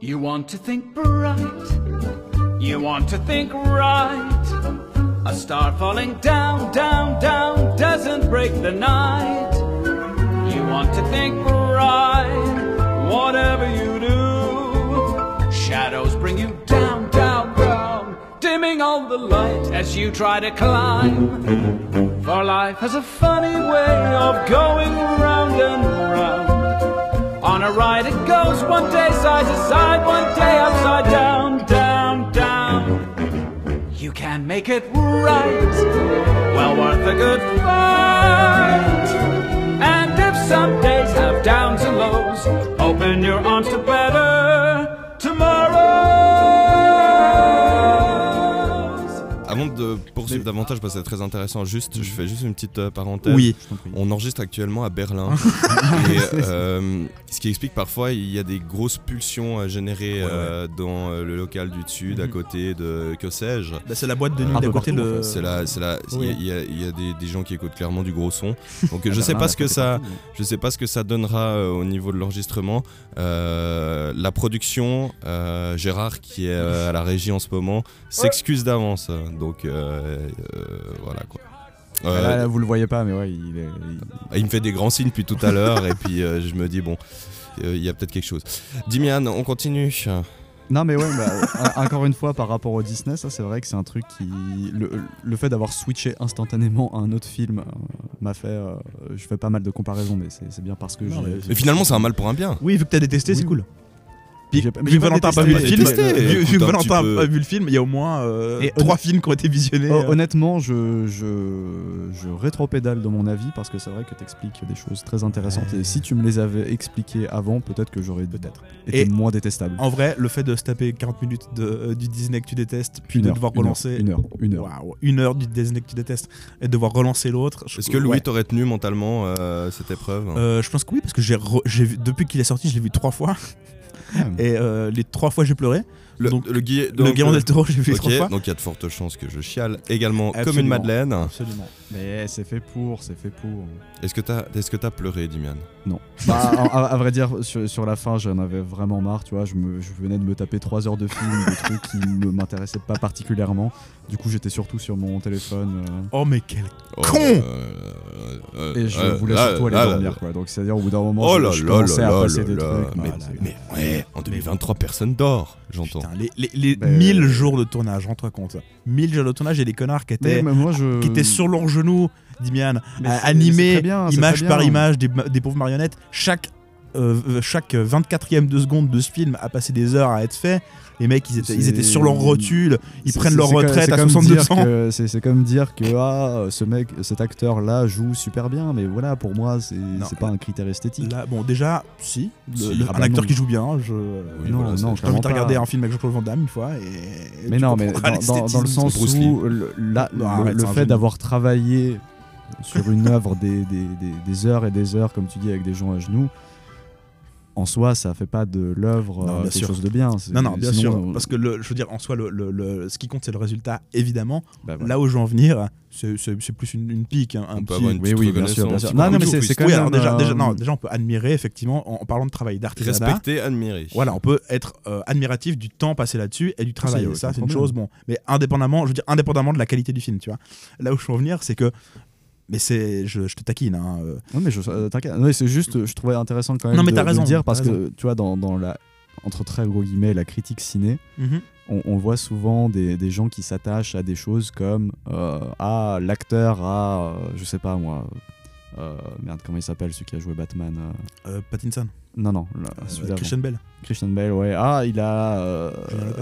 You want to think bright, you want to think right. A star falling down, down, down doesn't break the night. You want to think right, whatever you do. Shadows bring you down, down, down, dimming all the light as you try to climb. For life has a funny way of going round and round. On a ride it goes one day side to side, one day upside down, down. You can make it right, well worth a good fight. And if some days have downs and lows, open your arms to better tomorrows. De poursuivre davantage, parce que c'est très intéressant, juste, je fais juste une petite euh, parenthèse. Oui. On enregistre actuellement à Berlin. [LAUGHS] et [LAUGHS] euh, ce qui explique parfois il y a des grosses pulsions générées euh, dans euh, le local du dessus, d'à Mhm. côté de que sais-je. Bah, c'est la boîte de nuit Un d'à peu côté partout, fait. C'est là, c'est là. Il Oui. y a- il y a, il y a des, des gens qui écoutent clairement du gros son. [LAUGHS] Donc À je sais Berlin, pas à ce que ça, partout, ouais. je sais pas ce que ça donnera euh, au niveau de l'enregistrement. Euh, la production, euh, Gérard qui est euh, à la régie en ce moment, s'excuse d'avance. Donc voilà quoi. Euh, Là, là, vous le voyez pas, mais ouais, il est. il- il me fait des grands signes depuis tout à l'heure et puis euh, je me dis bon, euh, il y a peut-être quelque chose. Dimian, on continue. Non, mais ouais, bah, en- encore une fois, par rapport au Disney, ça c'est vrai que c'est un truc qui. Le, le fait d'avoir switché instantanément à un autre film euh, m'a fait. euh, je fais pas mal de comparaisons, mais c'est c'est bien parce que Non, mais finalement c'est un mal pour un bien. Oui, vu que t'as détesté, c'est cool. Puis, J'ai pas- vu que Valentin n'a pas vu le film, détesté. vu- que Valentin pas vu le film, il y a au moins euh, Et trois films qui ont été visionnés. Oh, euh. honnêtement, je, je, je rétropédale dans mon avis parce que c'est vrai que tu expliques des choses très intéressantes. Et si tu me les avais expliquées avant, peut-être que j'aurais Peut-être. été Et- moins détestable. En vrai, le fait de se taper 40 minutes de, euh, du Disney que tu détestes, puis Une de heure, devoir une heure, relancer. Une heure, une heure. Waouh, une heure du Disney que tu détestes et de devoir relancer l'autre. je- Est-ce que Louis ouais. t'aurait tenu mentalement euh, cette épreuve? Euh, Je pense que oui, parce que j'ai re- j'ai vu depuis qu'il est sorti, je l'ai vu trois fois. Et euh, les trois fois, j'ai pleuré. Le, donc, le, le donc, euh, del Toro, j'ai vu Ok, trois fois. donc il y a de fortes chances que je chiale également comme une madeleine. Absolument. Mais c'est fait pour, c'est fait pour. Est-ce que t'as est-ce que t'as pleuré, Dimian? Non. Bah, à, à- à vrai dire, sur, sur la fin, j'en avais vraiment marre, tu vois. Je, me, je venais de me taper 3 heures de film, des trucs qui ne m'intéressaient pas particulièrement. Du coup, j'étais surtout sur mon téléphone. euh, Oh, mais quel. Oh, Con euh, euh, et je euh, voulais là, surtout aller là, dormir, là, quoi. Donc, c'est-à-dire, au bout d'un moment, Oh je, là je commençais à passer là des là. trucs. Mais, voilà. mais ouais, en 2023, personne dort, j'entends. Putain, les, les, les Ben- 1000 jours de tournage, rends-toi compte. 1000 jours de tournage et les connards qui étaient, mais moi, je. qui étaient sur leurs genoux, Dimian, c'est image par image des, des pauvres marionnettes. Chaque, euh, chaque 24e de seconde de ce film a passé des heures à être fait. Les mecs, ils étaient, ils C'est- étaient sur leur rotule, ils prennent leur retraite à comme 62 dire ans. C'est comme dire que ah, ce mec, cet acteur-là joue super bien, mais voilà, pour moi, c'est pas un critère esthétique. Là, bon, déjà, si, le- Si. le- Ah un bah acteur non. qui joue bien, je. Oui, non, voilà, c'est- non, Je t'invite à clairement regarder un film avec Jean-Claude Van Damme une fois. Et, Mais non, mais dans, le sens où le, Non, le- fait d'avoir travaillé sur une œuvre des, des- des- des heures et des heures, comme tu dis, avec des gens à genoux, en soi, ça fait pas de l'œuvre euh, quelque sûr. chose de bien. Non, non, bien sinon, sûr. euh, Parce que, le, je veux dire, en soi, le, le- le- ce qui compte, c'est le résultat, évidemment. bah, voilà. Là où je veux en venir, c'est plus une, une pique. Un, peut avoir une Oui, oui, bien sûr, bien Non, non, mais c'est- quand Oui, même, alors déjà, déjà, non, déjà, on peut admirer, effectivement, en, en parlant de travail d'artisanat. Respecter, admirer. Voilà, on peut être euh, admiratif du temps passé là-dessus et du travail. ça, c'est une chose, bon. Mais indépendamment, je veux dire, indépendamment de la qualité du film, tu vois. Là où je veux en venir, c'est que. Mais c'est. Je, je te taquine, hein. euh, Non, mais je, euh, t'inquiète. C'est juste, je trouvais intéressant quand même Non, mais de, raison, le dire parce que tu vois, dans, dans la entre très gros guillemets, la critique ciné, mhm. on, on voit souvent des, des gens qui s'attachent à des choses comme euh, ah l'acteur a euh, je sais pas moi euh, merde comment il s'appelle celui qui a joué Batman euh, Euh, Pattinson, non non là, celui. Christian Bell. Christian Bale ouais ah il a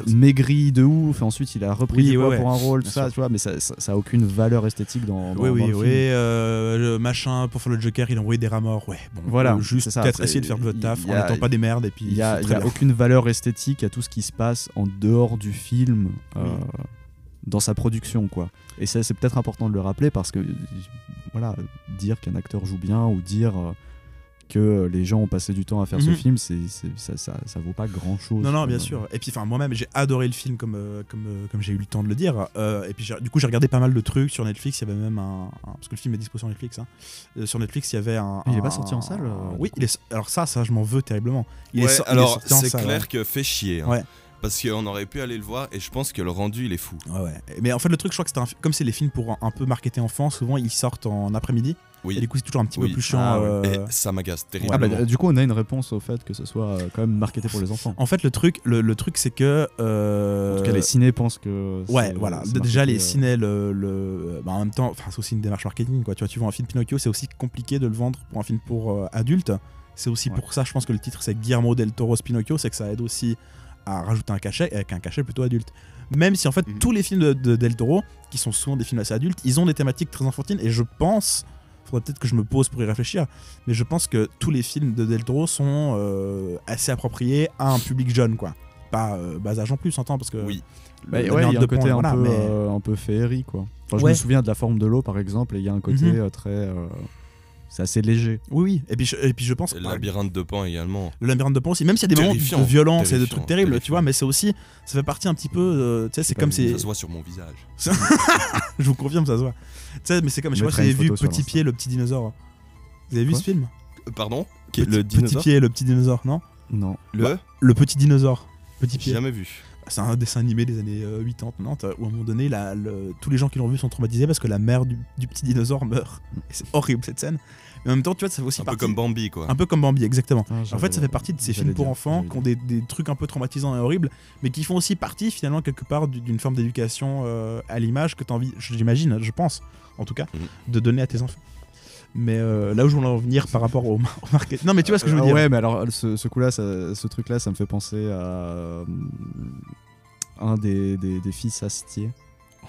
maigri de ouf et ensuite il a repris Oui, du poids ouais, pour un rôle tout ça sûr. tu vois mais ça, ça, ça a aucune valeur esthétique dans, dans Oui, dans oui, le oui. film. euh, le machin, pour faire le Joker, il a envoyé des rats morts. Ouais, bon. Voilà, juste peut-être essayer de faire de votre taf en a- n'étant pas des merdes et puis. Il y a, y a aucune valeur esthétique à tout ce qui se passe en dehors du film, Oui. Dans sa production, quoi. Et ça, c'est peut-être important de le rappeler parce que, voilà, dire qu'un acteur joue bien ou dire euh, que les gens ont passé du temps à faire ce Mhm. film, c'est, ça, ça, ça vaut pas grand-chose. Non, non, bien Euh, sûr. Et puis, enfin, moi-même, j'ai adoré le film comme, euh, comme, euh, comme j'ai eu le temps de le dire. Euh, et puis, du coup, j'ai regardé pas mal de trucs sur Netflix. Il y avait même un. un- parce que le film est dispo sur Netflix. hein. Euh, sur Netflix, il y avait un. Il est un- pas sorti en salle, Oui, il est. Alors, ça, ça, je m'en veux terriblement. Il est Ouais, est alors sorti en c'est clair ouais. que fait chier. hein. Ouais. Parce qu'on aurait pu aller le voir et je pense que le rendu il est fou. Ouais, ouais. Mais en fait, le truc, je crois que c'est un fi- comme c'est les films pour un, un peu marketer enfants, souvent ils sortent en après-midi. Oui. Et du coup, c'est toujours un petit Oui. peu plus chiant. Ah ouais. euh, Et ça m'agace Ah terriblement. bah, du coup, on a une réponse au fait que ce soit euh, quand même marketé pour les enfants. En fait, le truc, le, le truc, c'est que. euh, En tout cas, les ciné pensent que. Ouais, voilà. Déjà, les euh, ciné, le, le- bah, en même temps, enfin, c'est aussi une démarche marketing. Quoi. Tu vois, tu vois un film Pinocchio, c'est aussi compliqué de le vendre pour un film pour euh, adultes. C'est aussi Ouais. pour ça, je pense que le titre c'est Guillermo del Toro's Pinocchio, c'est que ça aide aussi à rajouter un cachet, avec un cachet plutôt adulte. Même si en fait, Mhm. tous les films de, de del Toro, qui sont souvent des films assez adultes, ils ont des thématiques très enfantines. Et je pense, faudrait peut-être que je me pose pour y réfléchir, mais je pense que tous les films de del Toro sont euh, assez appropriés à un public jeune, quoi. Pas euh, bas âge en plus, entends, parce que. Oui. Bah, ouais, il y a un côté un, voilà, peu, mais- euh, un peu féerie, quoi. Enfin, je Ouais. me souviens de la forme de l'eau, par exemple, et il y a un côté Mhm. euh, très. C'est assez léger. Oui, oui. Et puis je, et puis je pense le labyrinthe de Pan également. le labyrinthe de Pan aussi, même s'il y a des moments de violence et de trucs terribles, tu vois, mais c'est aussi, ça fait partie un petit peu, euh, tu sais, c'est comme c'est, Ça se voit sur mon visage. [LAUGHS] je vous confirme, ça se voit. Tu sais, mais c'est comme, je sais pas si vous avez vu Petit. Pied, le petit dinosaure. Vous avez vu Quoi ce film Euh, Pardon Petit- Le Petit Pied, le petit dinosaure, non Non. Le Le petit dinosaure. Petit Pied. jamais vu. C'est un dessin animé des années euh, 80, 90, où à un moment donné, la- le- tous les gens qui l'ont vu sont traumatisés parce que la mère du, du petit dinosaure meurt. Et c'est horrible cette scène. Mais en même temps, tu vois, ça fait aussi Un peu comme Bambi quoi. Un peu comme Bambi, exactement. Ah, En fait, ça fait partie de ces films pour dire, enfants qui ont des, des trucs un peu traumatisants et horribles, mais qui font aussi partie finalement quelque part du- d'une forme d'éducation euh, à l'image que tu as envie, j'imagine, je pense, en tout cas, Mhm. de donner à tes enfants. Mais euh, là où je voulais en venir par rapport au, au marketing. Non, mais tu vois ce que je veux Euh, dire. Ouais, mais alors ce, ce coup-là, ça- ce truc-là, ça me fait penser à euh, un des, des, des fils Astier.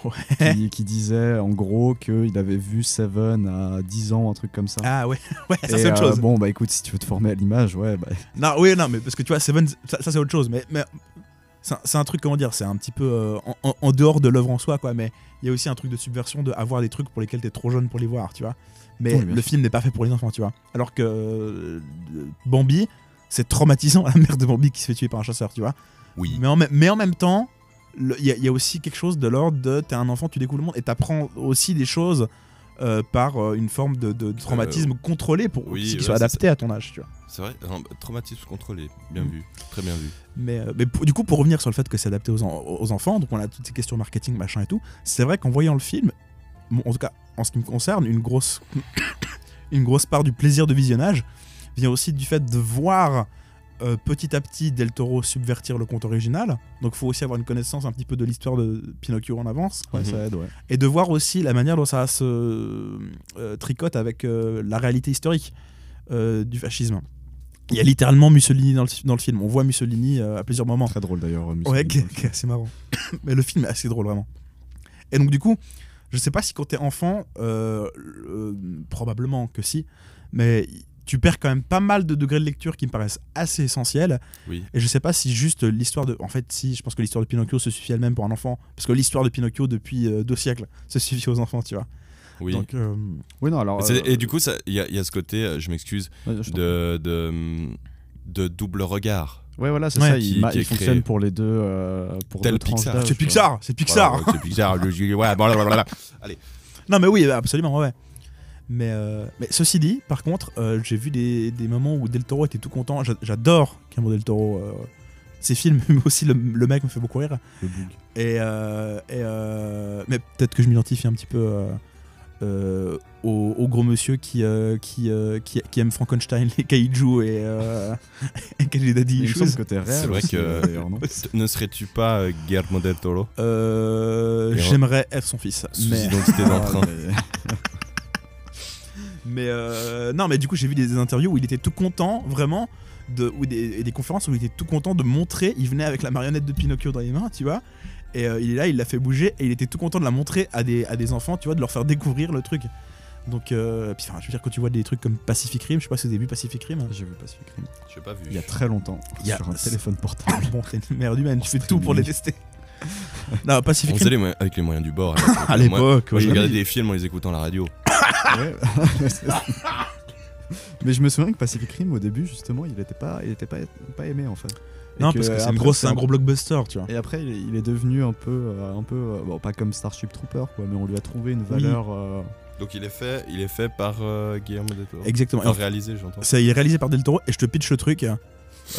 Ouais. Qui, qui disait en gros qu'il avait vu Seven à 10 ans, un truc comme ça. Ah ouais, [LAUGHS] ouais, c'est autre euh, chose. bon, bah écoute, si tu veux te former à l'image, ouais, bah. Non, oui, non, mais parce que tu vois, Seven, ça, ça, c'est autre chose. Mais, mais c'est un, un truc, comment dire, c'est un petit peu euh, en, en- en dehors de l'œuvre en soi, quoi. Mais il y a aussi un truc de subversion de avoir des trucs pour lesquels t'es trop jeune pour les voir, tu vois. Mais Oui, le film n'est pas fait pour les enfants, tu vois. Alors que euh, Bambi, c'est traumatisant la mère de Bambi qui se fait tuer par un chasseur, tu vois. Oui. Mais en, même- mais en même temps, il y, a- il y a aussi quelque chose de l'ordre de t'es un enfant, tu découvres le monde et t'apprends aussi des choses euh, par euh, une forme de, de traumatisme contrôlé pour oui, qui ouais, soit adapté à ton âge, tu vois. C'est vrai, un traumatisme contrôlé, bien Mm. vu, très bien vu. Mais, mais du coup, pour revenir sur le fait que c'est adapté aux, en- aux enfants, donc on a toutes ces questions marketing, machin et tout, c'est vrai qu'en voyant le film, bon, en tout cas en ce qui me concerne, une grosse, [COUGHS] une grosse part du plaisir de visionnage vient aussi du fait de voir euh, petit à petit Del Toro subvertir le conte original. Donc il faut aussi avoir une connaissance un petit peu de l'histoire de Pinocchio en avance. Ouais, Mhm. ça aide, ouais. Et de voir aussi la manière dont ça se euh, tricote avec euh, la réalité historique euh, du fascisme. Il y a littéralement Mussolini dans le, dans le film. On voit Mussolini euh, à plusieurs moments. Très drôle d'ailleurs. Ouais, Mussolini, qui, dans le qui est assez marrant. [COUGHS] Mais le film est assez drôle, vraiment. Et donc, du coup, je sais pas si quand t'es enfant, euh, euh, probablement que si, mais tu perds quand même pas mal de degrés de lecture qui me paraissent assez essentiels. Oui. Et je sais pas si juste l'histoire de. En fait, si, je pense que l'histoire de Pinocchio se suffit elle-même pour un enfant. Parce que l'histoire de Pinocchio, depuis euh, deux siècles, se suffit aux enfants, tu vois. Oui. Donc, euh, Oui, non, alors. Et euh, du coup, il y, a- il y a ce côté, je m'excuse, ouais, je t'en de, de, de double regard. Ouais, voilà, c'est Ouais. ça. Qui- il, qui créé. fonctionne pour les deux. euh, pour Tel deux Pixar. c'est. Pixar, c'est Pixar. Voilà, c'est Pixar. le- je- ouais, blablabla. Non, mais oui, absolument, ouais. Mais, euh, mais ceci dit, par contre, euh, j'ai vu des, des moments où Del Toro était tout content. J'a- J'adore Guillermo Del Toro. ses films, [LAUGHS] mais aussi le, le mec me fait beaucoup rire. Le boug. Et, et, mais peut-être que je m'identifie un petit peu euh, euh, au, au gros monsieur qui, euh, qui, euh, qui, qui aime Frankenstein, les kaiju et, euh, [LAUGHS] et issues. t'es réel. C'est vrai que- non Ne serais-tu pas euh, Guillermo del Toro? Euh, J'aimerais être son fils. Sous Mais... identité [LAUGHS] d'emprunt. mais- [LAUGHS] Mais euh, non, mais du coup, j'ai vu des, des interviews où il était tout content, vraiment, de, ou des, et des conférences où il était tout content de montrer. Il venait avec la marionnette de Pinocchio dans les mains, tu vois. Et euh, il est là, il l'a fait bouger, et il était tout content de la montrer à des, à des enfants, tu vois, de leur faire découvrir le truc. Donc, euh, puis, enfin, je veux dire, quand tu vois des trucs comme Pacific Rim, je sais pas si avez vu Pacific Rim. J'ai vu Pacific Rim. Je pas vu. Il y a très longtemps. Il y a- Sur un téléphone portable. Bon, t'es une merde humaine, tu fais tout pour les tester. non, Pacific On faisait Rim. les avec les moyens du bord. [LAUGHS] À Moi- l'époque, Moi, je oui. regardais des films en les écoutant à la radio. Ouais. [LAUGHS] Mais je me souviens que Pacific Rim au début justement il était pas il était pas, pas aimé en fait. Non, parce que c'est grosse- un gros blockbuster, tu vois. Et après il est, il est devenu un peu euh, un peu euh, bon pas comme Starship Trooper quoi mais on lui a trouvé une Oui. valeur euh, Donc il est fait, il est fait par euh, Guillermo del Toro. Exactement. Enfin, réalisé, j'entends. C'est réalisé par Del Toro, et je te pitch le truc.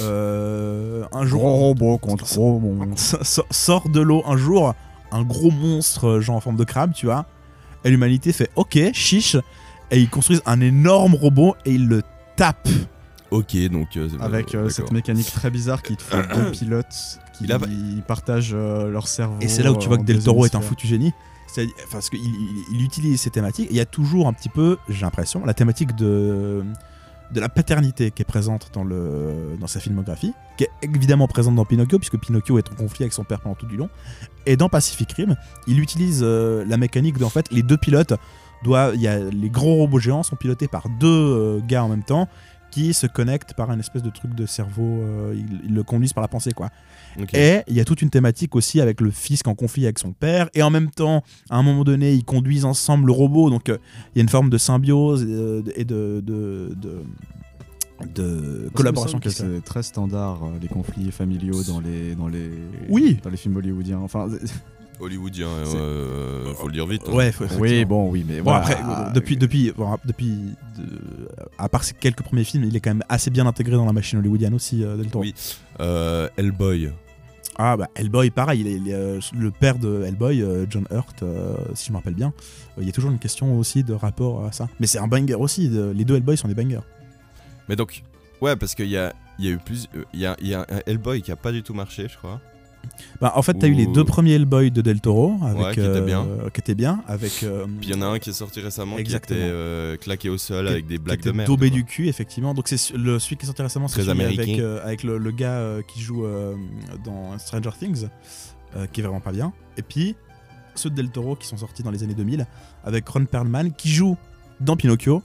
Euh, un jour. gros robot contre gros [LAUGHS] sort de l'eau un jour un gros monstre genre en forme de crabe, tu vois. Et l'humanité fait OK, chiche. Et ils construisent un énorme robot et ils le tapent. Ok, donc. euh, avec euh, cette mécanique très bizarre qui te fait deux [COUGHS] pilotes qui Il a- partagent euh, leur cerveau. Et c'est là où tu vois en que Del Toro est un foutu génie. Parce qu'il il, il utilise ces thématiques. Et il y a toujours un petit peu, j'ai l'impression, la thématique de, de la paternité qui est présente dans, le, dans sa filmographie, qui est évidemment présente dans Pinocchio, puisque Pinocchio est en conflit avec son père pendant tout du long. Et dans Pacific Rim, il utilise euh, la mécanique de, en fait, les deux pilotes doivent. Il y a, les gros robots géants sont pilotés par deux euh, gars en même temps qui se connectent par un espèce de truc de cerveau. euh, ils, ils le conduisent par la pensée, quoi. Et il y a toute une thématique aussi avec le fils qui est en conflit avec son père. Et en même temps, à un moment donné, ils conduisent ensemble le robot. Donc euh, il y a une forme de symbiose euh, et de, de, de, de collaboration que c'est très standard les conflits familiaux dans les dans les Oui. dans les films hollywoodiens enfin Hollywoodien, euh, faut le dire vite. hein. Ouais, faut- oui bon oui mais Bon, voilà. après, euh, depuis, depuis, bon, depuis de- à part ces quelques premiers films, il est quand même assez bien intégré dans la machine hollywoodienne aussi, euh, Del Toro. Oui. Euh, Hellboy. Ah bah Hellboy, pareil, il est, il est, euh, le père de Hellboy, John Hurt, euh, si je me rappelle bien. Il y a toujours une question aussi de rapport à ça. Mais c'est un banger aussi, de- les deux Hellboy sont des bangers. Mais donc, ouais, parce qu'il y a, il y a eu plus. Il y, a, il y a un Hellboy qui a pas du tout marché, je crois. Bah, en fait, t'as eu les deux premiers Hellboy de Del Toro, avec, Ouais, qui étaient bien. qui étaient bien, avec euh, Puis il y en a un qui est sorti récemment Exactement. qui était euh, claqué au sol avec des blagues de merde. daubé du cul, effectivement. Donc c'est le celui qui est sorti récemment, c'est avec, euh, avec le, le gars euh, qui joue euh, dans Stranger Things, euh, qui est vraiment pas bien. Et puis ceux de Del Toro qui sont sortis dans les années 2000, avec Ron Perlman qui joue dans Pinocchio,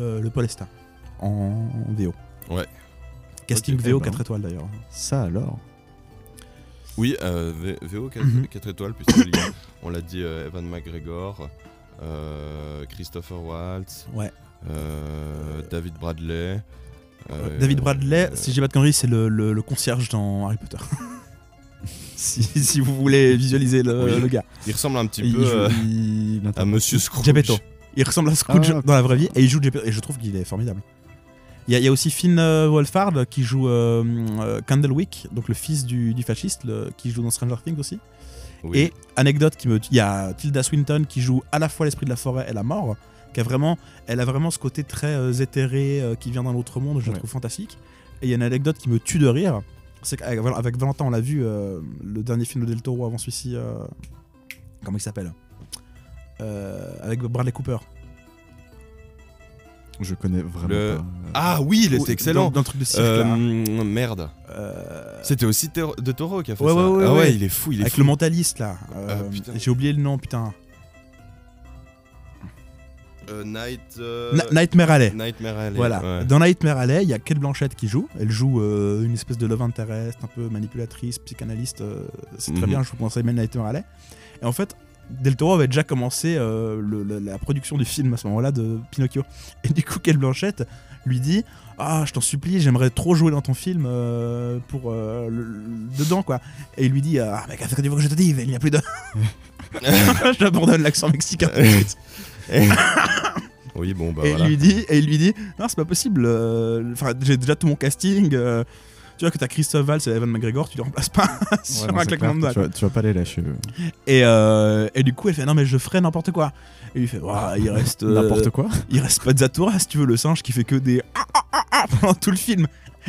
euh, le Polesta, en, en VO. Ouais. Casting VO eh ben. 4 étoiles d'ailleurs. Ça alors. Oui, euh, VO 4, Mhm. étoiles, puisque il y a- on l'a dit, euh, Evan McGregor, euh, Christopher Waltz, Ouais. euh, David Bradley. euh, David Bradley, euh, si j'ai pas de conneries, c'est le, le- le concierge dans Harry Potter. [LAUGHS] si, si vous voulez visualiser le, Oui. le gars. Il ressemble un petit Il peu joue- euh, il à Monsieur Scrooge. Il ressemble à Scrooge Ah, dans la vraie vie et il joue Geppetto et je trouve qu'il est formidable. Il y, a- il y a aussi Finn euh, Wolfhard qui joue euh, euh, Candlewick, donc le fils du, du fasciste, le- qui joue dans Stranger Things aussi. Oui. Et anecdote qui me, il y a Tilda Swinton qui joue à la fois l'esprit de la forêt et la mort, qui a vraiment, elle a vraiment ce côté très euh, éthéré euh, qui vient d'un autre monde, je la Ouais. trouve fantastique. Et il y a une anecdote qui me tue de rire, c'est qu'avec avec Valentin on l'a vu euh, le dernier film de Del Toro avant celui-ci, comment il s'appelle? Avec Bradley Cooper. Je connais vraiment Le- pas. Ah oui, il était excellent. Dans, dans le truc de cirque Euh, merde. Euh, C'était aussi de Toro qui a fait Ouais, ça. ouais, ouais, ah ouais, il est fou, il est avec fou. le mentaliste là. Ah, Euh. J'ai oublié le nom, putain. Night. Nightmare Alley. Nightmare Alley. Voilà. Dans Nightmare Alley, il y a Kate Blanchett qui joue. Elle joue une espèce de love interest, un peu manipulatrice, psychanalyste. c'est très Mhm. bien, je vous conseille même Nightmare Alley. Et en fait, Del Toro avait déjà commencé euh, le- la production du film à ce moment-là de Pinocchio. [LAUGHS] Et du coup, Kate Blanchett lui dit Ah, je t'en supplie, j'aimerais trop jouer dans ton film euh, pour euh, le- le- dedans, quoi. Et il lui dit Ah, mec, à faire du que je te dis, il n'y a plus de. [LAUGHS] [LAUGHS] J'abandonne l'accent mexicain. tout de suite. oui, bon, bah et, voilà. il lui dit, et il lui dit Non, c'est pas possible. Enfin, j'ai déjà tout mon casting. Euh, tu vois que t'as Christophe Valls et Evan McGregor, tu les remplaces pas [LAUGHS] sur Ouais, non, un claquement de tu, vas, tu vas pas les lâcher. eux. Et, euh, et du coup, elle fait Non, mais je ferai n'importe quoi. Et il fait Il [LAUGHS] reste. euh, N'importe quoi. Il reste pas de Zatora, si tu veux, le singe qui fait que des. ah, ah, ah, ah [LAUGHS] pendant tout le film.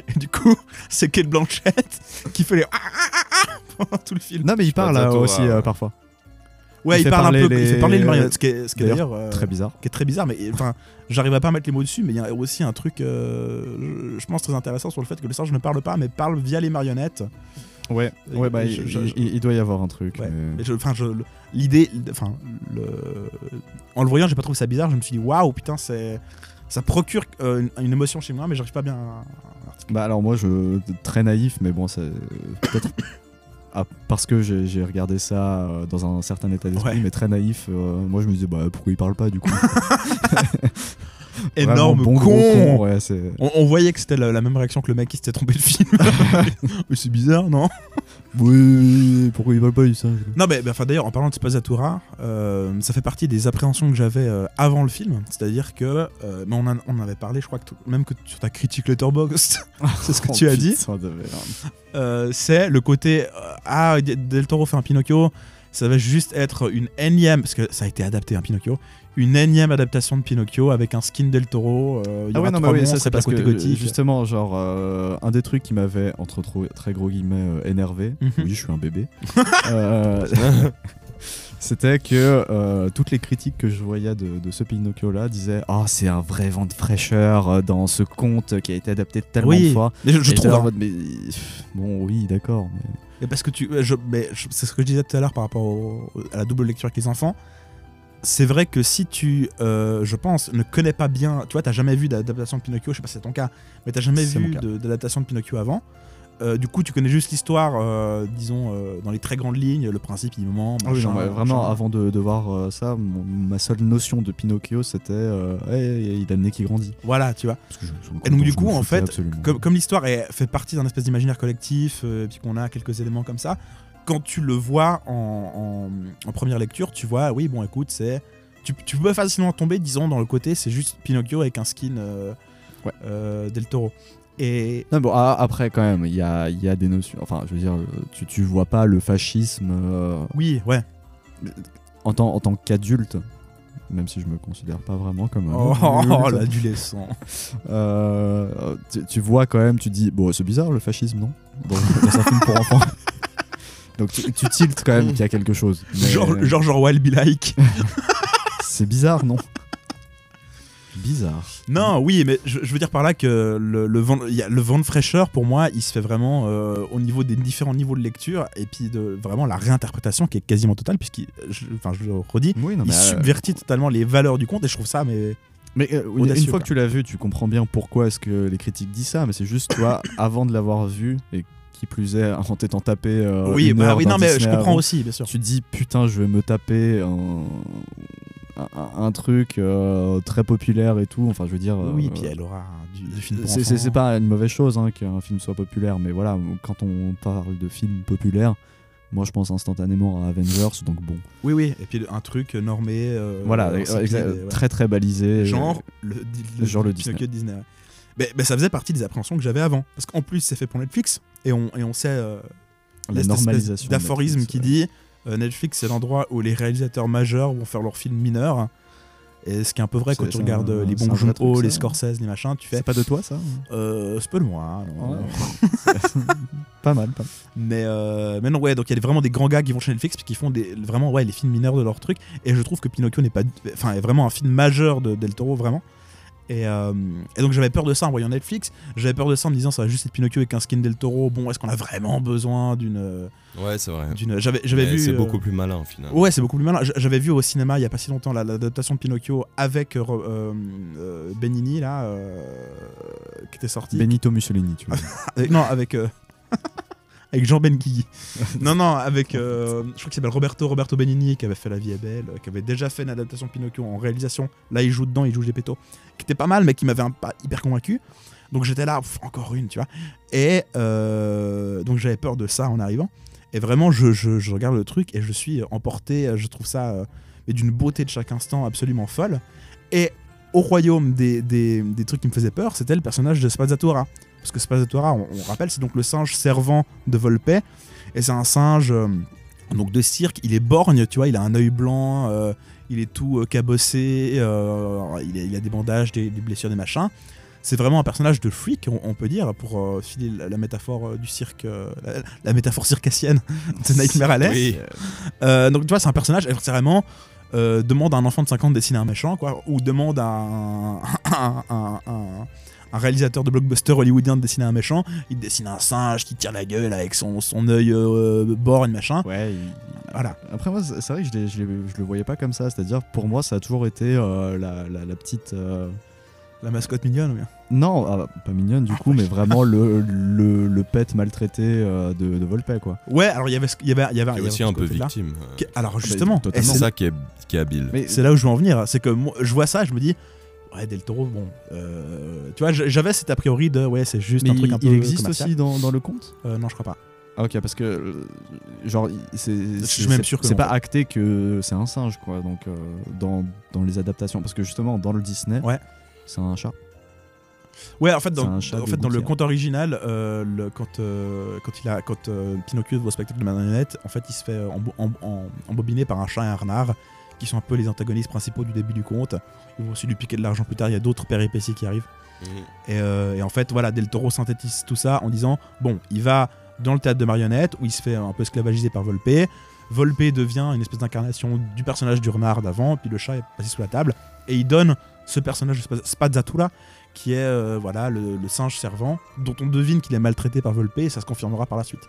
Et du coup, c'est Kate Blanchett qui fait les. ah, ah, ah, ah pendant tout le film. Non, mais il parle là, Zatora, aussi euh, parfois. Ouais, il il, parle un peu. Il les- fait parler les marionnettes. Ce qui est, D'ailleurs, euh, Très bizarre. qui est très bizarre, mais enfin, j'arriverai pas à mettre les mots dessus, mais il y a aussi un truc, euh, je, pense, très intéressant sur le fait que le singe ne parle pas, mais parle via les marionnettes. Ouais, ouais bah, je- il, je- il- il doit y avoir un truc. Ouais. mais- l'idée, enfin, le, en le voyant, j'ai pas trouvé ça bizarre. Je me suis dit, waouh, putain, c'est, ça procure euh, une, une émotion chez moi, mais j'arrive pas bien. à- Bah alors moi je très naïf mais bon c'est peut-être ah, parce que j'ai regardé ça euh, dans un certain état d'esprit Ouais. mais très naïf euh, moi je me disais bah pourquoi il parle pas du coup? [LAUGHS] Énorme bon con. ouais On, on voyait que c'était la, la même réaction que le mec qui s'était trompé le film. [LAUGHS] mais c'est bizarre, non? Oui pourquoi il parle pas ça Non, mais mais enfin, d'ailleurs, en parlant de Spazatura, euh, ça fait partie des appréhensions que j'avais euh, avant le film. C'est-à-dire que, euh, mais on, en- on avait parlé, je crois que même que sur ta critique Letterboxd, [LAUGHS] c'est ce que Oh, tu as dit. c'est le côté ah Del Toro fait un Pinocchio ça va juste être une énième parce que ça a été adapté un Pinocchio une énième adaptation de Pinocchio avec un skin Del Toro euh, ah ouais non mais oui ça c'est parce que côté gothique justement genre euh, un des trucs qui m'avait entre trop, très gros guillemets euh, énervé Mhm. oui je suis un bébé [LAUGHS] euh, [LAUGHS] c'était que euh, toutes les critiques que je voyais de, de ce Pinocchio là disaient ah c'est un vrai vent de fraîcheur dans ce conte qui a été adapté tellement oui de fois mais je, trouve j'étais en hein. mode, mais bon oui d'accord mais parce que tu je, mais c'est ce que je disais tout à l'heure par rapport au- à la double lecture avec les enfants c'est vrai que si tu, euh, je pense, ne connais pas bien, tu vois, t'as jamais vu d'adaptation de Pinocchio, je sais pas si c'est ton cas, mais t'as jamais vu de- d'adaptation de Pinocchio avant. Euh, du coup, tu connais juste l'histoire, euh, disons, euh, dans les très grandes lignes, le principe, il ment, Ah oui, vraiment, machin. avant de, de voir ça, mon- ma seule notion de Pinocchio, c'était Hey, il a le nez qui grandit. Voilà, tu vois. Je- je- Et donc du coup, en fait, absolument. comme, comme l'histoire fait partie d'un espèce d'imaginaire collectif, et puis qu'on a quelques éléments comme ça, quand tu le vois en, en- en première lecture, tu vois, oui, bon, écoute, c'est... Tu, tu peux facilement tomber, disons, dans le côté, c'est juste Pinocchio avec un skin euh, Ouais. euh, Del Toro. Et Non, bon, a- après, quand même, il y a, y a des notions. Enfin, je veux dire, tu, tu vois pas le fascisme euh, oui, ouais. en tant, en tant qu'adulte. Même si je me considère pas vraiment comme un Oh, adulte. [LAUGHS] l'adolescent. Tu, tu vois quand même, tu dis, bon, c'est bizarre le fascisme, non? Dans, dans un film pour enfants. [LAUGHS] Donc tu, tu tiltes quand même qu'il y a quelque chose. Mais Genre, genre, genre Wild Be Like. [LAUGHS] C'est bizarre, non? Bizarre. Non, oui, mais je, je veux dire par là que le, le, vent, y a le vent de fraîcheur, pour moi, il se fait vraiment euh, au niveau des différents niveaux de lecture et puis de vraiment la réinterprétation qui est quasiment totale, puisqu'il, je- enfin, je le redis, Oui, non, il euh, subvertit totalement les valeurs du conte et je trouve ça, mais Mais euh, une fois quoi. que tu l'as vu, tu comprends bien pourquoi est-ce que les critiques disent ça, mais c'est juste toi, [COUGHS] avant de l'avoir vu, et qui plus est, en t'étant tapé euh, oui, bah oui, non, mais je comprends avant, aussi, bien sûr. Tu te dis, putain, je vais me taper un, truc euh, très populaire et tout. Enfin, je veux dire. Oui, euh, puis elle aura du, film c'est pas une mauvaise chose hein, qu'un film soit populaire, mais voilà, quand on parle de films populaires, moi je pense instantanément à Avengers, donc bon. Oui, oui, et puis un truc normé. euh, voilà, très très balisé. Genre le, le, genre le Disney. de Disney. ouais. Mais, mais ça faisait partie des appréhensions que j'avais avant. Parce qu'en plus, c'est fait pour Netflix. Et on, et on sait. euh, La normalisation D'aphorisme qui dit euh, Netflix, c'est l'endroit où les réalisateurs majeurs vont faire leurs films mineurs. Et ce qui est un peu vrai quand tu regardes un- euh, les bons Joon-ho, les. Scorsese, les machins, tu fais. C'est pas de toi ça Euh, c'est pas de moi. non. Ouais. [LAUGHS] Pas mal, pas mal. Mais, euh, mais non, ouais, donc il y a vraiment des grands gars qui vont chez Netflix puis qui font des, vraiment ouais, les films mineurs de leur truc. Et je trouve que Pinocchio n'est pas. Enfin, est vraiment un film majeur de Del Toro, vraiment. Et, euh, et donc j'avais peur de ça en voyant Netflix. J'avais peur de ça en me disant ça va juste être Pinocchio avec un skin Del Toro. Bon, est-ce qu'on a vraiment besoin d'une. euh, Ouais, c'est vrai. d'une J'avais vu. C'est euh, beaucoup plus malin au final. Ouais, c'est beaucoup plus malin. J'avais vu au cinéma il y a pas si longtemps la- l'adaptation de Pinocchio avec euh, euh, euh, Benigni, là, euh, qui était sorti. Benito Mussolini, tu vois. [LAUGHS] Avec- non, avec. [LAUGHS] avec Jean Benguigui. [LAUGHS] non, non, avec. euh, je crois qu'il s'appelle Roberto Roberto Benigni, qui avait fait La vie est belle, euh, qui avait déjà fait une adaptation de Pinocchio en réalisation. Là, il joue dedans, il joue Gepetto. Qui était pas mal, mais qui m'avait pas hyper convaincu. Donc j'étais là, pff, encore une, tu vois. Et euh, donc j'avais peur de ça en arrivant. Et vraiment, je, je- je regarde le truc et je suis emporté. Je trouve ça euh, mais d'une beauté de chaque instant absolument folle. Et au royaume des, des- des trucs qui me faisaient peur, c'était le personnage de Spazzatura. Parce que Spazzatura, on, on rappelle, c'est donc le singe servant de Volpe. Et c'est un singe euh, donc de cirque. Il est borgne, tu vois, il a un œil blanc, euh, il est tout euh, cabossé, il, a, il a des bandages, des, des blessures, des machins. C'est vraiment un personnage de freak, on, on peut dire, pour euh, filer la, la métaphore euh, du cirque, euh, la, la métaphore circassienne [LAUGHS] de Nightmare. Oui. Euh, donc tu vois, c'est un personnage, c'est vraiment demande à un enfant de 5 ans de dessiner un méchant, quoi, ou demande à un, [LAUGHS] un- un- un- réalisateur de blockbuster hollywoodien de dessiner un méchant, il dessine un singe qui tire la gueule avec son, son œil euh, borgne, machin. Ouais, Voilà. Après, moi, c'est vrai que je, l'ai- je, l'ai- je le voyais pas comme ça. C'est-à-dire, pour moi, ça a toujours été euh, la, la- la petite. euh, La mascotte mignonne ou bien? Non, ah, pas mignonne du coup, mais vraiment [LAUGHS] le, le, le pet maltraité euh, de, de Volpe, quoi. Ouais, alors il y avait, il y avait, il y avait, y aussi avait un peu victime. euh. Alors bah, justement, totalement. C'est c'est ça qui est, qui est habile. Mais c'est là où je veux en venir, c'est que moi, je vois ça, je me dis, ouais, Del Toro, bon, euh, tu vois, j'avais cet a priori de, ouais, c'est juste mais un truc il, un peu il existe commercial. aussi dans, dans le conte? Euh, non, je crois pas. Ah, ok, parce que. euh, genre, c'est. suis c'est- même sûr que C'est pas acté que c'est un singe, quoi. Donc, euh, dans, dans les adaptations. Parce que justement, dans le Disney, Ouais. c'est un chat. Ouais, en fait, dans, en fait, dans le gouttière. conte original, euh, le- quand, euh, quand, il a, quand euh, Pinocchio voit au spectacle de marionnette, en fait, il se fait embo- em- em- embobiner par un chat et un renard, qui sont un peu les antagonistes principaux du début du conte. Ils vont aussi lui piquer de l'argent plus tard, il y a d'autres péripéties qui arrivent. Mhm. Et, euh, et en fait, voilà, Del Toro synthétise tout ça en disant bon, il va dans le théâtre de marionnettes où il se fait un peu esclavagiser par Volpe. Volpe devient une espèce d'incarnation du personnage du renard d'avant, puis le chat est passé sous la table et il donne ce personnage Spazzatura qui est euh, voilà le, le singe servant dont on devine qu'il est maltraité par Volpe et ça se confirmera par la suite.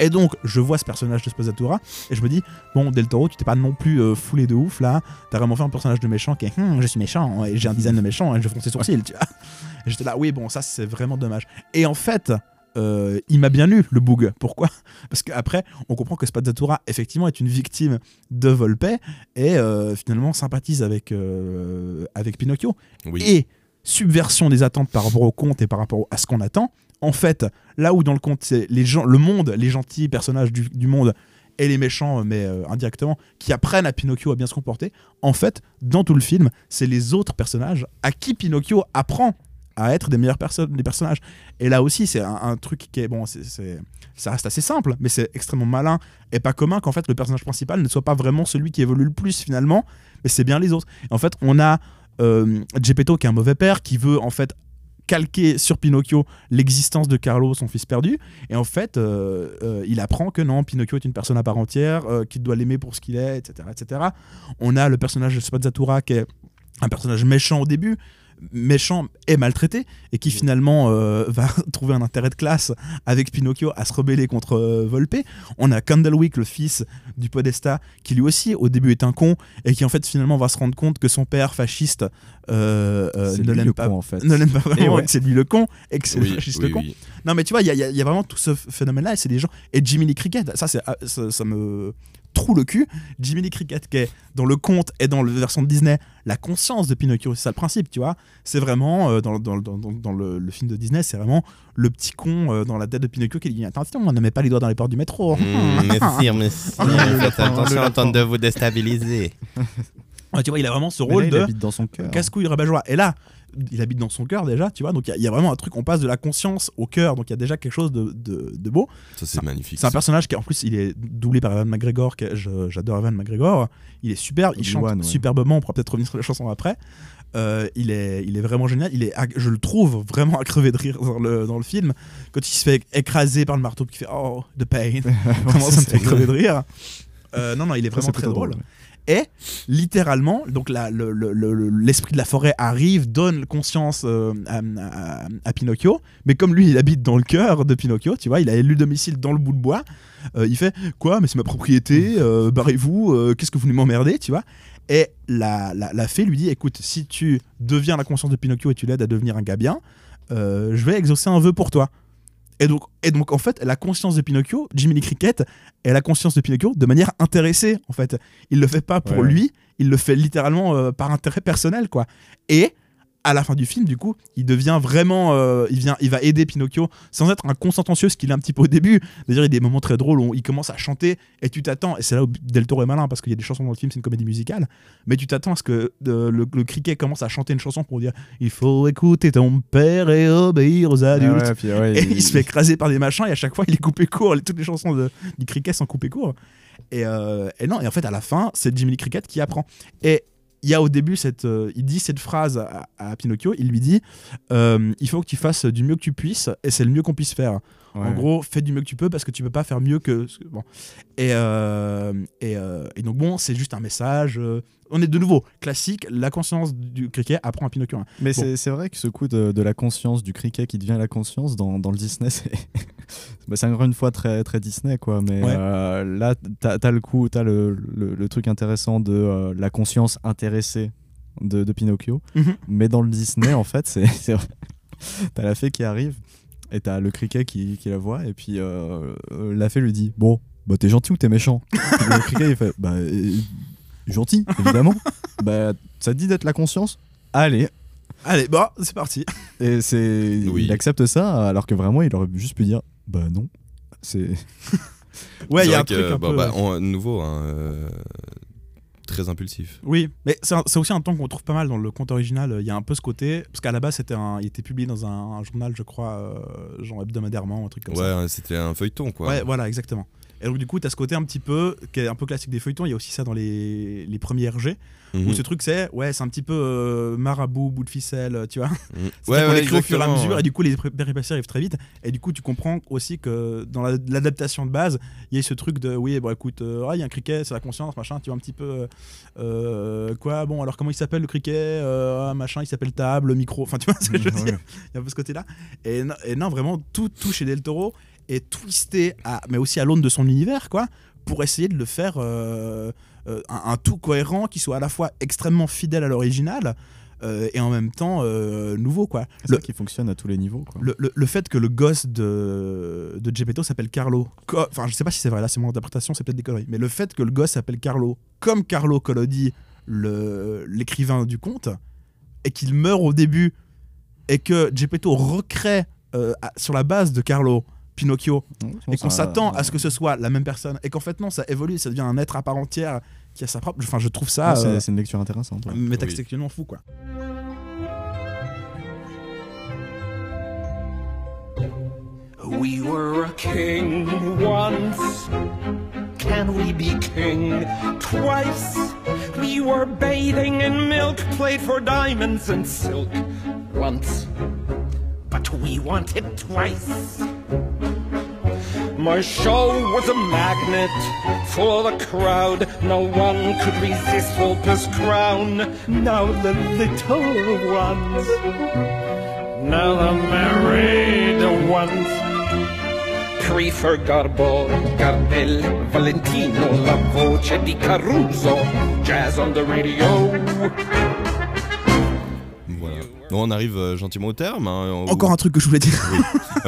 Et donc, je vois ce personnage de Spazzatura et je me dis, bon, Del Toro, tu t'es pas non plus euh, foulé de ouf là. T'as vraiment fait un personnage de méchant qui est, Hum, je suis méchant et j'ai un design de méchant et je fronce les sourcils, tu vois. [LAUGHS] Et j'étais là, oui, bon, ça c'est vraiment dommage. Et en fait, euh, il m'a bien eu le bug. Pourquoi? [LAUGHS] Parce qu'après, on comprend que Spazzatura, effectivement, est une victime de Volpe et euh, finalement sympathise avec, euh, avec Pinocchio. Oui. Et subversion des attentes par rapport au conte et par rapport à ce qu'on attend. En fait, là où dans le conte, c'est le monde, les gentils personnages du, monde et les méchants, mais euh, indirectement, qui apprennent à Pinocchio à bien se comporter, en fait, dans tout le film, c'est les autres personnages à qui Pinocchio apprend à être des meilleures personnes, des personnages. Et là aussi, c'est un, truc qui est bon, c'est, ça reste assez simple, mais c'est extrêmement malin et pas commun qu'en fait le personnage principal ne soit pas vraiment celui qui évolue le plus finalement, mais c'est bien les autres. Et en fait, on a euh, Geppetto qui est un mauvais père, qui veut en fait calquer sur Pinocchio l'existence de Carlo, son fils perdu. Et en fait, euh, euh, il apprend que non, Pinocchio est une personne à part entière, euh, qu'il doit l'aimer pour ce qu'il est, etc., etc. On a le personnage de Spazzatura qui est un personnage méchant au début, méchant et maltraité, et qui finalement euh, [LAUGHS] va trouver un intérêt de classe avec Pinocchio à se rebeller contre euh, Volpe. On a Candlewick, le fils du Podesta, qui lui aussi au début est un con, et qui en fait finalement va se rendre compte que son père fasciste euh, euh, ne l'aime le pas, con, en fait. ne l'aime pas vraiment, ouais. que c'est lui le con, et que c'est Oui, le fasciste oui, con. oui. Non mais tu vois, il y, a- y y vraiment tout ce phénomène-là, et c'est des gens... Et Jimmy Lee Cricket, ça, ah, ça, ça me troue le cul. Jimmy Lee Cricket, qui est dans le conte et dans la version de Disney, la conscience de Pinocchio, c'est ça le principe, tu vois. C'est vraiment, euh, dans, dans, dans, dans- dans le, le film de Disney, c'est vraiment le petit con euh, dans la tête de Pinocchio qui dit Attention, ne mets pas les doigts dans les portes du métro. Mmh, [LAUGHS] merci, merci. [LAUGHS] Faites attention à tente de vous déstabiliser. [LAUGHS] Ouais, tu vois, il a vraiment ce rôle là, de casse-couille rabat-joie. Et là, il habite dans son cœur déjà, tu vois. Donc il y a- il y, a vraiment un truc, on passe de la conscience au cœur. Donc il y a déjà quelque chose de, de, de beau. Ça, c'est magnifique. C'est un personnage qui, en plus, il est doublé par Evan McGregor. que je- J'adore Evan McGregor. Il est superbe, il chante ouais. superbement. On pourra peut-être revenir sur la chanson après. Euh, il, est, il est vraiment génial. Il est, je le trouve vraiment à crever de rire dans le, dans le film. Quand il se fait écraser par le marteau, qu'il fait Oh, the pain. [LAUGHS] vraiment, ça me fait crever de rire. Euh, non, non, il est vraiment c'est très drôle, Et littéralement, donc l'esprit de la forêt arrive, donne conscience euh, à, Pinocchio, mais comme lui, il habite dans le cœur de Pinocchio, tu vois, il a élu domicile dans le bout de bois. euh, il fait quoi Mais c'est ma propriété. euh, Barrez-vous. Qu'est-ce que vous venez m'emmerder, tu vois Et la, fée lui dit écoute, si tu deviens la conscience de Pinocchio et tu l'aides à devenir un gars bien, je vais exaucer un vœu pour toi. Et donc, et donc, en fait, la conscience de Pinocchio, Jimmy Lee Cricket, est la conscience de Pinocchio de manière intéressée, en fait. Il le fait pas pour ouais. lui, il le fait littéralement euh, par intérêt personnel, quoi. Et à la fin du film, du coup, il devient vraiment, euh, il vient, il va aider Pinocchio sans être un consententieux, ce qu'il est un petit peu au début. D'ailleurs, il y a des moments très drôles où il commence à chanter et tu t'attends, et c'est là où Del Toro est malin parce qu'il y a des chansons dans le film, c'est une comédie musicale, mais tu t'attends à ce que euh, le, le criquet commence à chanter une chanson pour dire il faut écouter ton père et obéir aux adultes. ouais, puis ouais, et il- il se fait écraser par des machins et à chaque fois il est coupé court. Toutes les chansons de, du cricket sont coupées court. Et, euh, et non, et en fait à la fin, c'est Jimmy Cricket qui apprend. Et il y a au début cette, euh, dit cette phrase à, à Pinocchio. Il lui dit, euh, il faut que tu fasses du mieux que tu puisses et c'est le mieux qu'on puisse faire. En gros, fais du mieux que tu peux parce que tu peux pas faire mieux que bon. Et, euh, et, euh, et donc bon, c'est juste un message. euh, on est de nouveau classique. La conscience du cricket apprend à Pinocchio. Mais Bon. c'est- vrai que ce coup de, de la conscience du cricket qui devient la conscience dans, dans le Disney, c'est [LAUGHS] bah, c'est encore une fois très, très Disney, quoi. Mais Ouais. euh, là, t'as as le coup, t'as le, le, le truc intéressant de la conscience intéressée de, de Pinocchio. Mhm. Mais dans le Disney, en fait, c'est. [LAUGHS] T'as la fée qui arrive et t'as le cricket qui, qui la voit. Et puis euh, euh, la fée lui dit Bon, bah t'es gentil ou t'es méchant? [LAUGHS] Et Le cricket il fait Bah euh, gentil, évidemment. [LAUGHS] bah ça te dit d'être la conscience? Allez, Allez, bon, c'est parti. [LAUGHS] et c'est, Oui. il accepte ça alors que vraiment il aurait juste pu dire bah non. C'est Ouais, il y a un truc un bah, peu. bah, on- nouveau, hein, euh, très impulsif. Oui, mais c'est aussi un ton qu'on trouve pas mal dans le conte original. Il y a un peu ce côté, parce qu'à la base, c'était un, il était publié dans un, un journal, je crois, euh, genre hebdomadairement, un truc comme ça. Ouais, c'était un feuilleton, quoi. Ouais, voilà, exactement. Et donc, du coup, tu as ce côté un petit peu, qui est un peu classique des feuilletons. Il y a aussi ça dans les, les premiers RG, Mhm. où ce truc, c'est, ouais, c'est un petit peu euh, marabout, bout de ficelle, tu vois. Mhm. [LAUGHS] C'est Ouais, au fur et à mesure, ouais. et du coup, les péripéties arrivent très vite. Et du coup, tu comprends aussi que dans la- l'adaptation de base, il y a ce truc de, oui, bon, écoute, euh, ah, il y a un cricket, c'est la conscience, machin, tu vois, un petit peu. euh, quoi, bon, alors comment il s'appelle le cricket Machin, il s'appelle table, micro, enfin, tu vois [LAUGHS] ce que je veux Ouais. dire Il y a un peu ce côté-là. Et, non- et non, vraiment, tout, tout chez Del Toro est twisté, à, mais aussi à l'aune de son univers, quoi, pour essayer de le faire euh, euh, un, un tout cohérent qui soit à la fois extrêmement fidèle à l'original euh, et en même temps nouveau, quoi. Le, ça qui fonctionne à tous les niveaux. Quoi. le, le- le fait que le gosse de, de Geppetto s'appelle Carlo, enfin je sais pas si c'est vrai, là c'est mon interprétation, c'est peut-être des conneries, mais le fait que le gosse s'appelle Carlo, comme Carlo Collodi, le- l'écrivain du conte, et qu'il meurt au début, et que Geppetto recrée sur la base de Carlo Pinocchio, et qu'on s'attend à ce que ce soit la même personne, et qu'en fait non, ça évolue, ça devient un être à part entière qui a sa propre... Enfin je trouve ça... Ah, c'est euh, c'est une lecture intéressante. ouais. fou quoi. We were a king once. Can we be king twice? We were bathing in milk, played for diamonds and silk once. but we want it twice. My show was a magnet for the crowd. No one could resist Walter's crown. Now the little ones, now the married ones. Creefer, Garbo, Gardel, Valentino, la voce di Caruso, jazz on the radio. Voilà. Donc on arrive euh, gentiment au terme. hein, on- Encore un truc que je voulais dire. Oui.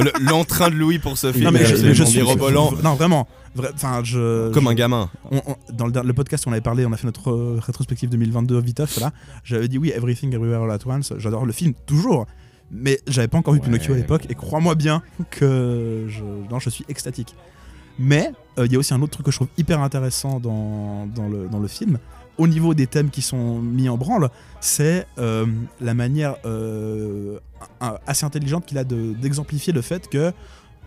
Le- L'entrain de Louis pour ce film non, mais je, mais je suis mirobolant. Non, vraiment. Enfin, je. Comme je- un gamin. on- on- dans le, le podcast, on avait parlé, on a fait notre euh, rétrospective 2022 Viteuf, là. J'avais dit oui, Everything Everywhere All At Once. J'adore le film, toujours. Mais j'avais pas encore vu Pinocchio à l'époque, et crois-moi bien que je, non, je suis extatique. Mais euh, il y a aussi un autre truc que je trouve hyper intéressant dans, dans, le, dans le film, au niveau des thèmes qui sont mis en branle, c'est euh, la manière euh, assez intelligente qu'il a de- d'exemplifier le fait que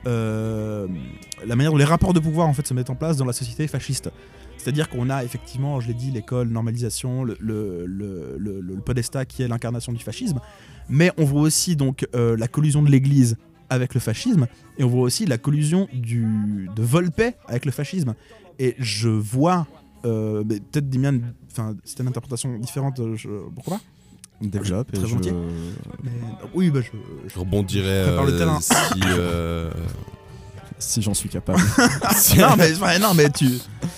euh, la manière dont les rapports de pouvoir en fait se mettent en place dans la société fasciste. C'est-à-dire qu'on a effectivement, je l'ai dit, l'école, normalisation, le, podestat qui est l'incarnation du fascisme, mais on voit aussi donc la collusion de l'Église avec le fascisme, et on voit aussi la collusion du, de Volpe avec le fascisme. Et je vois, euh, mais peut-être des miennes, enfin c'était une interprétation différente, euh, je, pourquoi pas? Développe et Très je-. Mais- oui, bah je, prépare le euh, terrain. si. euh, Si j'en suis capable. [LAUGHS] non mais ouais, non mais tu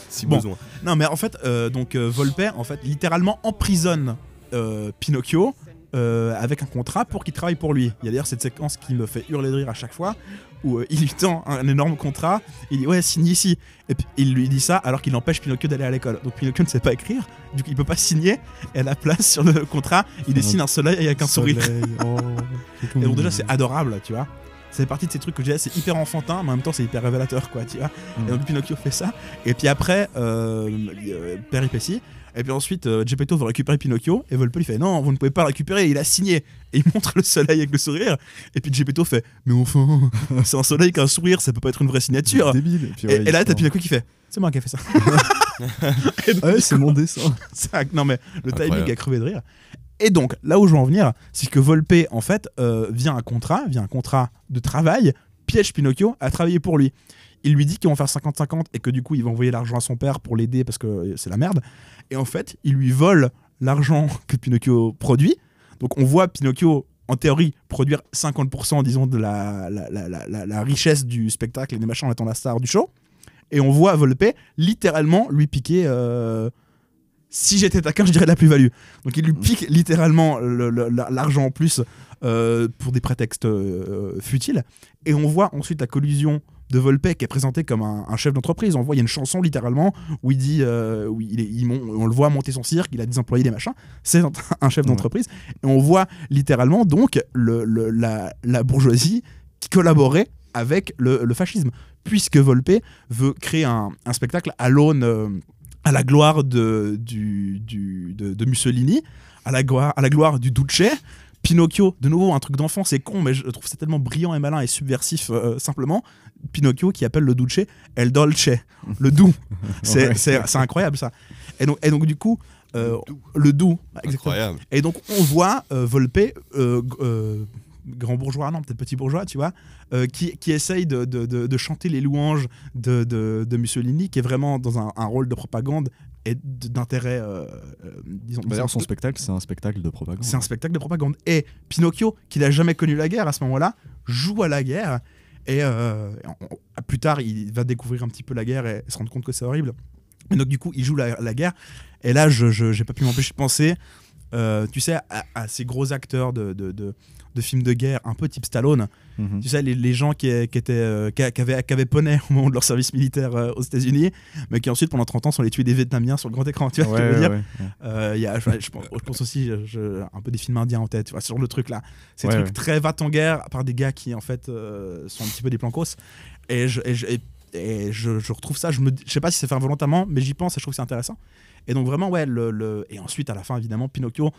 si Bon. besoin. non mais en fait euh, donc euh, Volpe en fait littéralement emprisonne euh, Pinocchio euh, avec un contrat pour qu'il travaille pour lui. Il y a d'ailleurs cette séquence qui me fait hurler de rire à chaque fois où euh, il lui tend un énorme contrat, il dit ouais signe ici et puis il lui dit ça alors qu'il empêche Pinocchio d'aller à l'école. Donc Pinocchio ne sait pas écrire, du coup il peut pas signer et à la place sur le contrat il dessine un soleil avec un sourire. Soleil, oh, [LAUGHS] tout Et donc déjà c'est adorable, tu vois. C'est partie de ces trucs que disais, c'est hyper enfantin, mais en même temps c'est hyper révélateur, quoi, tu vois. Mm. Et donc Pinocchio fait ça. Et puis après, euh, euh, péripétie. Et puis ensuite, euh, Geppetto veut récupérer Pinocchio. Et Volpe lui fait Non, vous ne pouvez pas le récupérer, il a signé. Et il montre le soleil avec le sourire. Et puis Geppetto fait Mais enfin, [LAUGHS] c'est un soleil qu'un sourire, ça peut pas être une vraie signature. Débile. Et, puis, Et, ouais, et là, il t'as. Pinocchio qui fait C'est moi qui ai fait ça. [LAUGHS] Et donc, Ah ouais, c'est mon dessin. [LAUGHS] non mais le timing Incroyable. a crevé de rire. Et donc là où je veux en venir, c'est que Volpe en fait euh, vient un contrat, vient un contrat de travail, piège Pinocchio à travailler pour lui. Il lui dit qu'ils vont faire 50-50 et que du coup il va envoyer l'argent à son père pour l'aider parce que c'est la merde. Et en fait, il lui vole l'argent [LAUGHS] que Pinocchio produit. Donc on voit Pinocchio en théorie produire 50% disons de la, la, richesse du spectacle et des machins en étant la star du show. Et on voit Volpe littéralement lui piquer euh, si j'étais taquin, je dirais la plus-value. Donc il lui pique littéralement le- le- la- l'argent en plus euh, pour des prétextes euh, futiles. Et on voit ensuite la collusion de Volpe qui est présenté comme un, un chef d'entreprise. On voit, il y a une chanson littéralement où il dit, euh, où il est- il mon- on le voit monter son cirque, il a des employés, des machins. C'est un, [LAUGHS] un chef d'entreprise. Et on voit littéralement donc le- le- la, la bourgeoisie qui collaborait avec le, le fascisme. Puisque Volpe veut créer un, un spectacle à l'aune. euh, à la gloire de, du, du- de, de Mussolini, à la, gloire, à la gloire du Duce. Pinocchio, de nouveau un truc d'enfant, c'est con, mais je trouve ça tellement brillant et malin et subversif euh, simplement. Pinocchio qui appelle le Duce El Dolce, le doux. [LAUGHS] C'est Ouais. c'est- c'est incroyable ça. Et donc, et donc du coup, euh, le doux, exactement. Incroyable. Et donc on voit euh, Volpe, euh, euh, grand bourgeois, non peut-être petit bourgeois, tu vois, euh, qui, qui essaye de, de- de- de chanter les louanges de, de- de Mussolini, qui est vraiment dans un, un rôle de propagande et d'intérêt, euh, euh, disons. D'ailleurs, son spectacle, c'est un spectacle de propagande. c'est un spectacle de propagande. Et Pinocchio, qui n'a jamais connu la guerre à ce moment-là, joue à la guerre. Et euh, plus tard, il va découvrir un petit peu la guerre et se rendre compte que c'est horrible. Et donc, du coup, il joue la, la guerre. Et là, je n'ai pas pu m'empêcher de penser, euh, tu sais, à, à ces gros acteurs de, de, de- de films de guerre, un peu type Stallone. Mhm. Tu sais, les, les gens qui, qui, étaient, euh, qui, qui avaient, qui avaient poney au moment de leur service militaire euh, aux États-Unis, mais qui ensuite, pendant 30 ans, sont les tués des Vietnamiens sur le grand écran. Tu vois ce que je veux dire? ouais, ouais. euh, y a, je, je pense, je pense aussi je- un peu des films indiens en tête, tu vois, sur le truc là. Ces trucs très va en guerre par des gars qui en fait sont un petit peu des plancos. Et je, et je, et- et je- je retrouve ça, je, je sais pas si c'est fait involontairement, mais j'y pense et je trouve que c'est intéressant. Et donc vraiment, ouais, le, le- et ensuite à la fin, évidemment, Pinocchio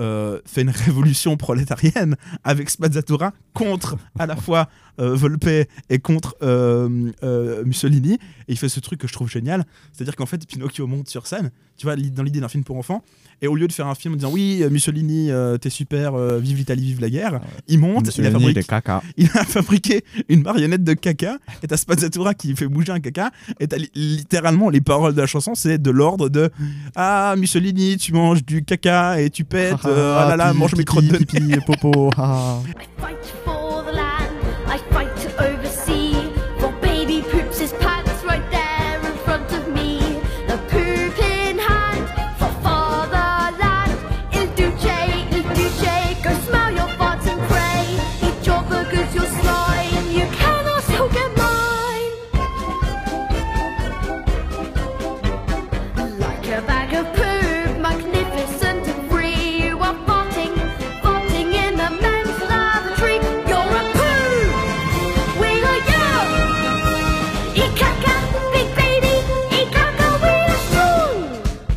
euh, fait une révolution prolétarienne avec Spazzatura contre à la fois euh, Volpe et contre euh, Mussolini. Et il fait ce truc que je trouve génial, c'est-à-dire qu'en fait Pinocchio monte sur scène, tu vois, dans l'idée d'un film pour enfants, et au lieu de faire un film en disant oui euh, Mussolini, euh, t'es super, euh, vive l'Italie, vive la guerre, il monte, il a, fabriqué, il est caca. [LAUGHS] il a fabriqué une marionnette de caca, et t'as Spazzatura qui fait bouger un caca, et t'as li- littéralement les paroles de la chanson, c'est de l'ordre de ah Mussolini, tu manges du caca et tu pètes, euh, ah là là, Pipi, mange mes crottes de pipi et popo.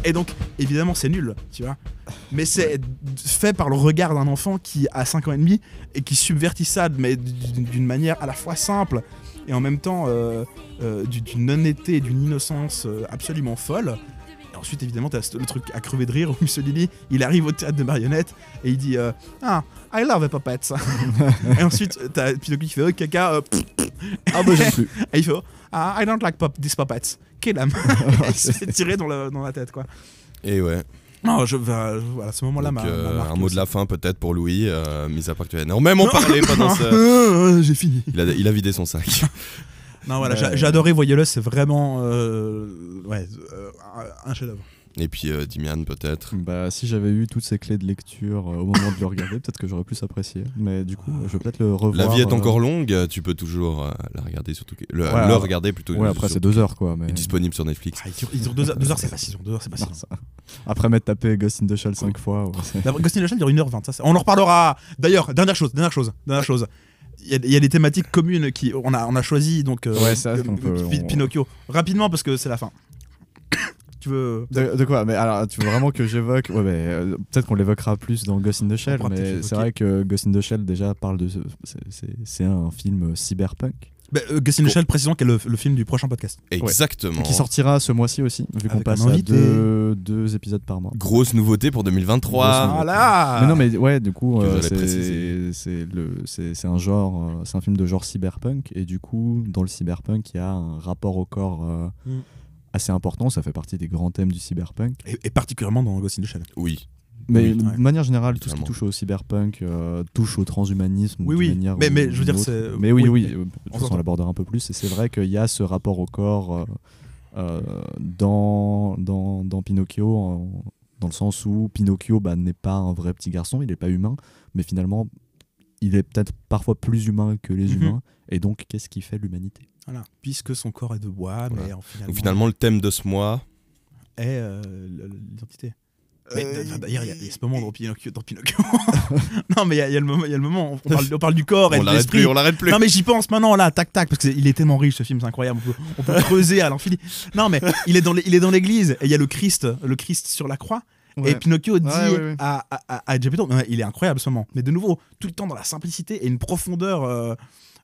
Et donc, évidemment, c'est nul, tu vois. Mais c'est fait par le regard d'un enfant qui a 5 ans et demi et qui subvertit ça, mais d'une manière à la fois simple et en même temps euh, euh, du- d'une honnêteté et d'une innocence euh, absolument folle. Ensuite, évidemment, t'as le truc à crever de rire où Mussolini, il arrive au théâtre de marionnettes et il dit euh, Ah, I love the puppets. [LAUGHS] et ensuite, t'as Pinocchio qui fait Oh, caca. euh, pff, pff. Ah bah j'aime plus. [LAUGHS] Et il fait Ah, I don't like pop these puppets. Kill them. [LAUGHS] il se fait tirer dans, le- dans la tête, quoi. Et ouais. Non, je, bah, je- voilà, ce moment-là m'a. euh, un mot aussi. de la fin peut-être pour Louis, euh, mis à part que tu as énormément parlé pendant ce... J'ai fini. Il a, il a vidé son sac. Non, voilà, j'a- j'ai adoré Voyeuse, c'est vraiment. euh, ouais, euh, un chef-d'œuvre. Et puis euh, Dimian peut-être? Bah, si j'avais eu toutes ces clés de lecture euh, au moment de le regarder, [LAUGHS] peut-être que j'aurais plus apprécié. Mais du coup, je vais peut-être le revoir. La vie est euh, encore longue, tu peux toujours euh, la regarder surtout que- le, Ouais, le regarder plutôt. Ouais, après sur- c'est deux heures quoi. Mais... est disponible sur Netflix. Ah, il dure, il dure deux heures, deux heures, c'est pas si long. Deux heures, c'est pas si Non, long. ça- Après m'être tapé Ghost in the Shell 5 fois. ouais, c'est- La Ghost in the Shell dure 1h20. Ça, c'est- on en reparlera. D'ailleurs, dernière chose, dernière chose, dernière chose. Il y, a, il y a des thématiques communes qui on a, on a choisi donc euh, Ouais, vrai euh, peut- on- Pinocchio rapidement parce que c'est la fin. [COUGHS] tu veux De, de quoi? Mais alors, tu veux vraiment que j'évoque? Ouais, mais euh, peut-être qu'on l'évoquera plus dans Ghost in the Shell, mais c'est vrai que Ghost in the Shell déjà parle de. ce- c'est- C'est c'est un film cyberpunk bah, euh, Ghost in the Shell précisons qu'est le, le film du prochain podcast. Exactement. qui sortira ce mois-ci aussi, vu qu'on passe à deux, deux épisodes par mois. Grosse nouveauté pour 2023. Grosse Voilà. Mais non, mais ouais, du coup, euh, j'allais c'est préciser. c'est le- c'est- c'est un genre, euh, c'est un film de genre cyberpunk, et du coup, dans le cyberpunk, il y a un rapport au corps euh, Mm. assez important. Ça fait partie des grands thèmes du cyberpunk. Et, et particulièrement dans Ghost in the Shell. Oui. Mais Oui, de ouais. manière générale, tout ce qui touche au cyberpunk euh, touche au transhumanisme. Oui, oui. manière Mais- mais je veux dire, c'est- Mais oui, oui, oui. mais De on toute façon, s'entend. on l'abordera un peu plus. Et c'est vrai qu'il y a ce rapport au corps euh, euh, dans, dans, dans Pinocchio, en- dans le sens où Pinocchio bah, n'est pas un vrai petit garçon, il n'est pas humain, mais finalement, il est peut-être parfois plus humain que les Mhm. humains. Et donc, qu'est-ce qui fait l'humanité? Voilà. Puisque son corps est de bois, mais Voilà. en finalement, Donc finalement le thème de ce mois, est euh, l'identité. Euh, d'ailleurs, il y, a- il y a ce moment dans Pinocchio. Dans Pinocchio. non, mais il y, a- il y a le moment. On parle, on parle du corps et on de l'arrête l'esprit. plus, on l'arrête plus. Non, mais j'y pense maintenant, là, tac, tac, parce qu'il est tellement riche ce film, c'est incroyable. On peut, on peut [LAUGHS] creuser à l'infini. Non, mais il est dans l'église et il y a le Christ, le Christ sur la croix. Et. Pinocchio dit Ouais, ouais, ouais. à, à, il est incroyable ce moment. Mais de nouveau, tout le temps dans la simplicité et une profondeur. euh,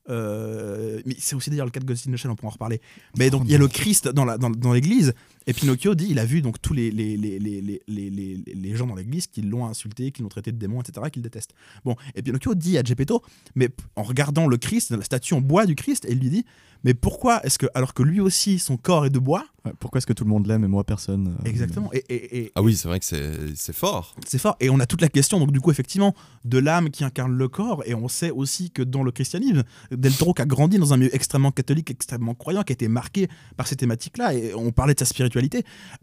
euh, mais c'est aussi d'ailleurs le cas de Ghost in the Shell, on pourra en reparler. Mais donc il y a le Christ dans la- dans, dans l'église et Pinocchio dit il a vu donc tous les, les, les, les, les, les, les- les gens dans l'église qui l'ont insulté, qui l'ont traité de démon, etc., qu'il déteste. Bon, et Pinocchio dit à Geppetto, mais en regardant le Christ, la statue en bois du Christ, et il lui dit mais pourquoi est-ce que alors que lui aussi son corps est de bois? Ouais, Pourquoi est-ce que tout le monde l'aime et moi personne euh, Exactement. Et, et- et- Ah oui, c'est vrai que c'est c'est fort. c'est fort. Et on a toute la question, donc du coup, effectivement, de l'âme qui incarne le corps. Et on sait aussi que dans le christianisme, Del Toro qui a grandi dans un milieu extrêmement catholique, extrêmement croyant, qui a été marqué par ces thématiques-là. Et on parlait de sa spiritualité.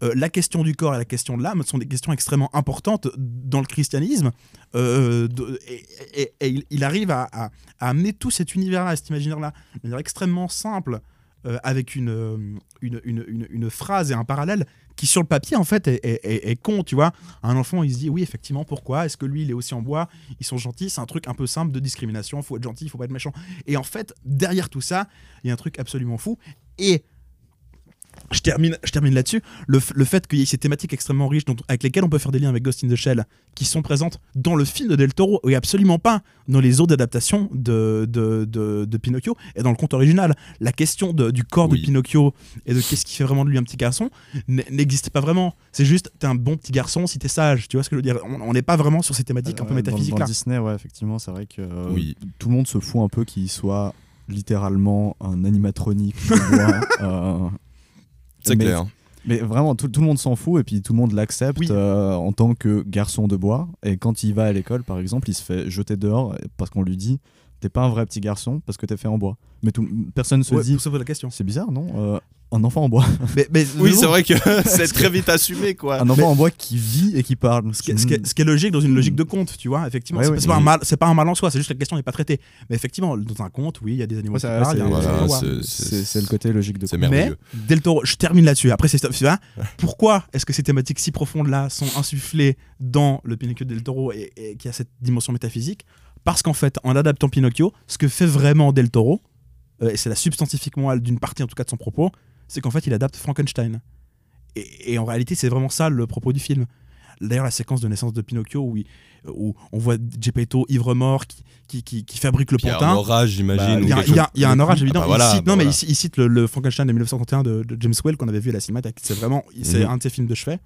Euh, la question du corps et la question de l'âme sont des questions extrêmement importantes dans le christianisme. Euh, et il, arrive à, amener tout cet univers-là, cet imaginaire-là, de manière extrêmement simple. euh, avec une, phrase et un parallèle qui sur le papier en fait est- est con tu vois un enfant il se dit oui effectivement pourquoi est-ce que lui il est aussi en bois ils sont gentils c'est un truc un peu simple de discrimination faut être gentil faut pas être méchant et en fait derrière tout ça il y a un truc absolument fou et je termine, je termine là-dessus. Le, le fait qu'il y ait ces thématiques extrêmement riches dont- avec lesquelles on peut faire des liens avec Ghost in the Shell, qui sont présentes dans le film de Del Toro et absolument pas dans les autres adaptations de, de, de- de Pinocchio et dans le conte original. La question de- du corps Oui. de Pinocchio et de qu'est-ce qui fait vraiment de lui un petit garçon n'existe pas vraiment. C'est juste, t'es un bon petit garçon si t'es sage. Tu vois ce que je veux dire? On n'est pas vraiment sur ces thématiques un peu Euh, métaphysiques dans, là. dans Disney, ouais, effectivement, c'est vrai que euh, Oui. tout le monde se fout un peu qu'il soit littéralement un animatronique. [LAUGHS] euh, C'est mais- clair. Mais vraiment, tout, tout le monde s'en fout et puis tout le monde l'accepte Oui. euh, en tant que garçon de bois. Et quand il va à l'école, par exemple, il se fait jeter dehors parce qu'on lui dit T'es pas un vrai petit garçon parce que t'es fait en bois. Mais tout, personne ne se Ouais, dit la question. C'est bizarre, non Euh, Un enfant en bois. Mais, mais- Oui, c'est vrai que [LAUGHS] c'est très vite assumé, quoi. un enfant en bois qui vit et qui parle. Ce qui, est, ce qui est- ce qui est logique dans une logique de conte, tu vois, effectivement. Ouais, c'est ouais. pas, un mal- c'est pas un mal en soi, c'est juste que la question n'est pas traitée. Mais effectivement, dans un conte, oui, il y a des animaux Ouais, qui c'est- parlent, c'est- le côté logique de conte. Mais. Del Toro, je termine là-dessus. Après, c'est. Pourquoi est-ce que ces thématiques si profondes-là sont insufflées dans le Pinocchio de Del Toro et, et qui a cette dimension métaphysique? Parce qu'en fait, en adaptant Pinocchio, ce que fait vraiment Del Toro, euh, et c'est la substantifique morale d'une partie en tout cas de son propos, c'est qu'en fait, il adapte Frankenstein. Et, et en réalité, c'est vraiment ça le propos du film. D'ailleurs, la séquence de naissance de Pinocchio où, il- où on voit Geppetto ivre-mort qui, qui, qui- qui fabrique le Puis il y a pantin. un orage, j'imagine. Bah, Il y, a- y y un orage évident. Ah bah voilà, il cite, bah non, mais il, il cite le, le Frankenstein de 1931 de, de James Whale qu'on avait vu à la Cinémathèque. C'est vraiment, c'est Mhm. un de ses films de chevet.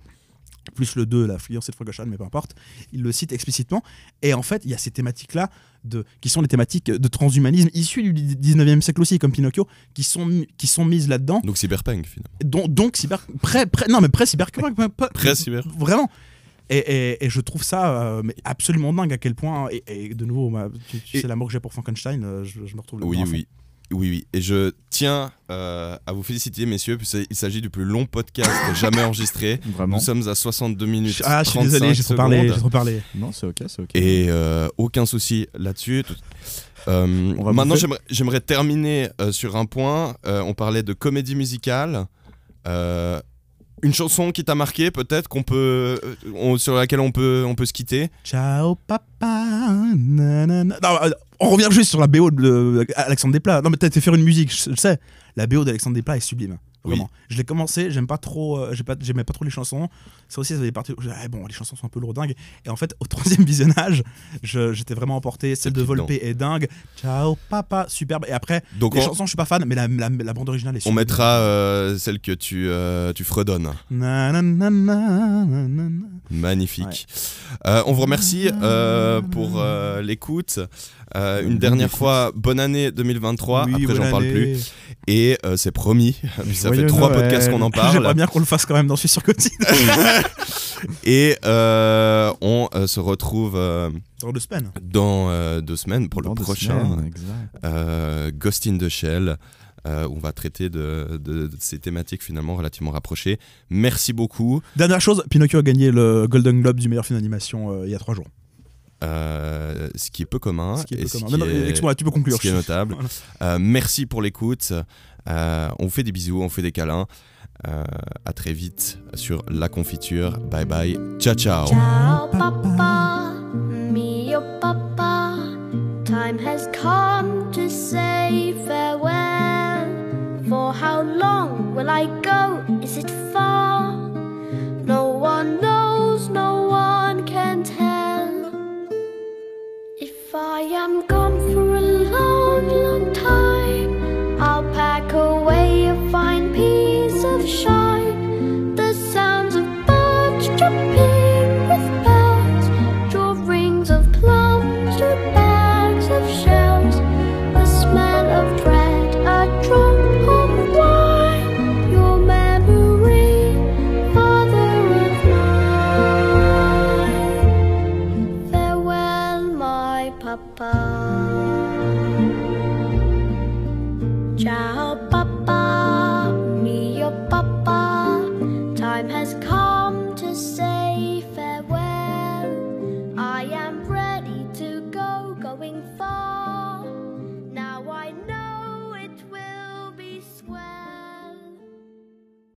Plus le 2, la fiancée de Frankenstein, mais peu importe. Il le cite explicitement. Et en fait, il y a ces thématiques-là, de, qui sont les thématiques de transhumanisme issues du 19e siècle aussi, comme Pinocchio, qui sont, qui sont mises là-dedans. Donc cyberpunk, finalement. Donc, donc cyber, près, non, mais près cyberpunk. pas- pas- Pré-cyber. Vraiment. Et, et- et je trouve ça euh, mais absolument dingue à quel point. Et, et de nouveau, ma- tu, tu sais l'amour que j'ai pour Frankenstein, euh, je, je me retrouve Oui, là-dedans à fond. oui. Oui, oui. Et je tiens euh, à vous féliciter, messieurs, puisqu'il s'agit du plus long podcast [LAUGHS] jamais enregistré. Vraiment. Nous sommes à 62 minutes. Ah, je suis 35 désolé, j'ai trop parlé, j'ai trop parlé. Non, c'est ok, c'est ok. Et euh, aucun souci là-dessus. Tout- Euh, On va maintenant, j'aimerais- terminer euh, sur un point. On parlait de comédie musicale. Euh, une chanson qui t'a marqué, peut-être qu'on peut, euh, sur laquelle on peut, on peut se quitter. Ciao papa. nanana. Euh, on revient juste sur la BO de Alexandre Desplat. Non mais t'as été faire une musique, je, je sais. La BO d'Alexandre Desplat est sublime. Vraiment. Je l'ai commencé, j'aime pas trop, euh, pas, j'aimais pas trop les chansons. Ça aussi, ça avait parti. je- ah, bon, les chansons sont un peu lourdingues. Et en fait, au [LAUGHS] troisième visionnage, j'étais vraiment emporté. Celle de. Volpe est dingue. Ciao papa, superbe. Et après, Donc les on- chansons, je suis pas fan, mais la, la- la bande originale est On sublime. mettra euh, celle que tu, euh, tu fredonnes. Magnifique. Euh, on vous remercie pour l'écoute. Euh, une dernière fois, bonne année 2023. Oui, Après, j'en parle plus. Et euh, c'est promis. ça fait trois Noël. podcasts qu'on en [LAUGHS] parle. J'aimerais bien qu'on le fasse quand même dans Je suis sur Cotine. [LAUGHS] Et euh, on euh, se retrouve euh, dans deux semaines. dans euh, deux semaines pour Dans le deux prochain semaines, exact. euh, Ghost in the Shell. euh, où on va traiter de, de- de ces thématiques finalement relativement rapprochées. Merci beaucoup. Dernière chose, Pinocchio a gagné le Golden Globe du meilleur film d'animation euh, il y a trois jours. Euh, ce qui est peu commun. Ce qui est et peu ce commun. qui Non, non, est- excuse-moi, tu peux conclure. Ce qui est notable. Voilà. [LAUGHS] Euh, merci pour l'écoute. Euh, on vous fait des bisous, on vous fait des câlins. Euh, à très vite sur La Confiture. Bye bye. Ciao, ciao. Ciao, Papa, me your Papa. Time has come to say farewell. For how long will I go? Is it far? No one knows, I am gone for a long, long time, I'll pack away a fine piece of shine. The sounds of birds jumping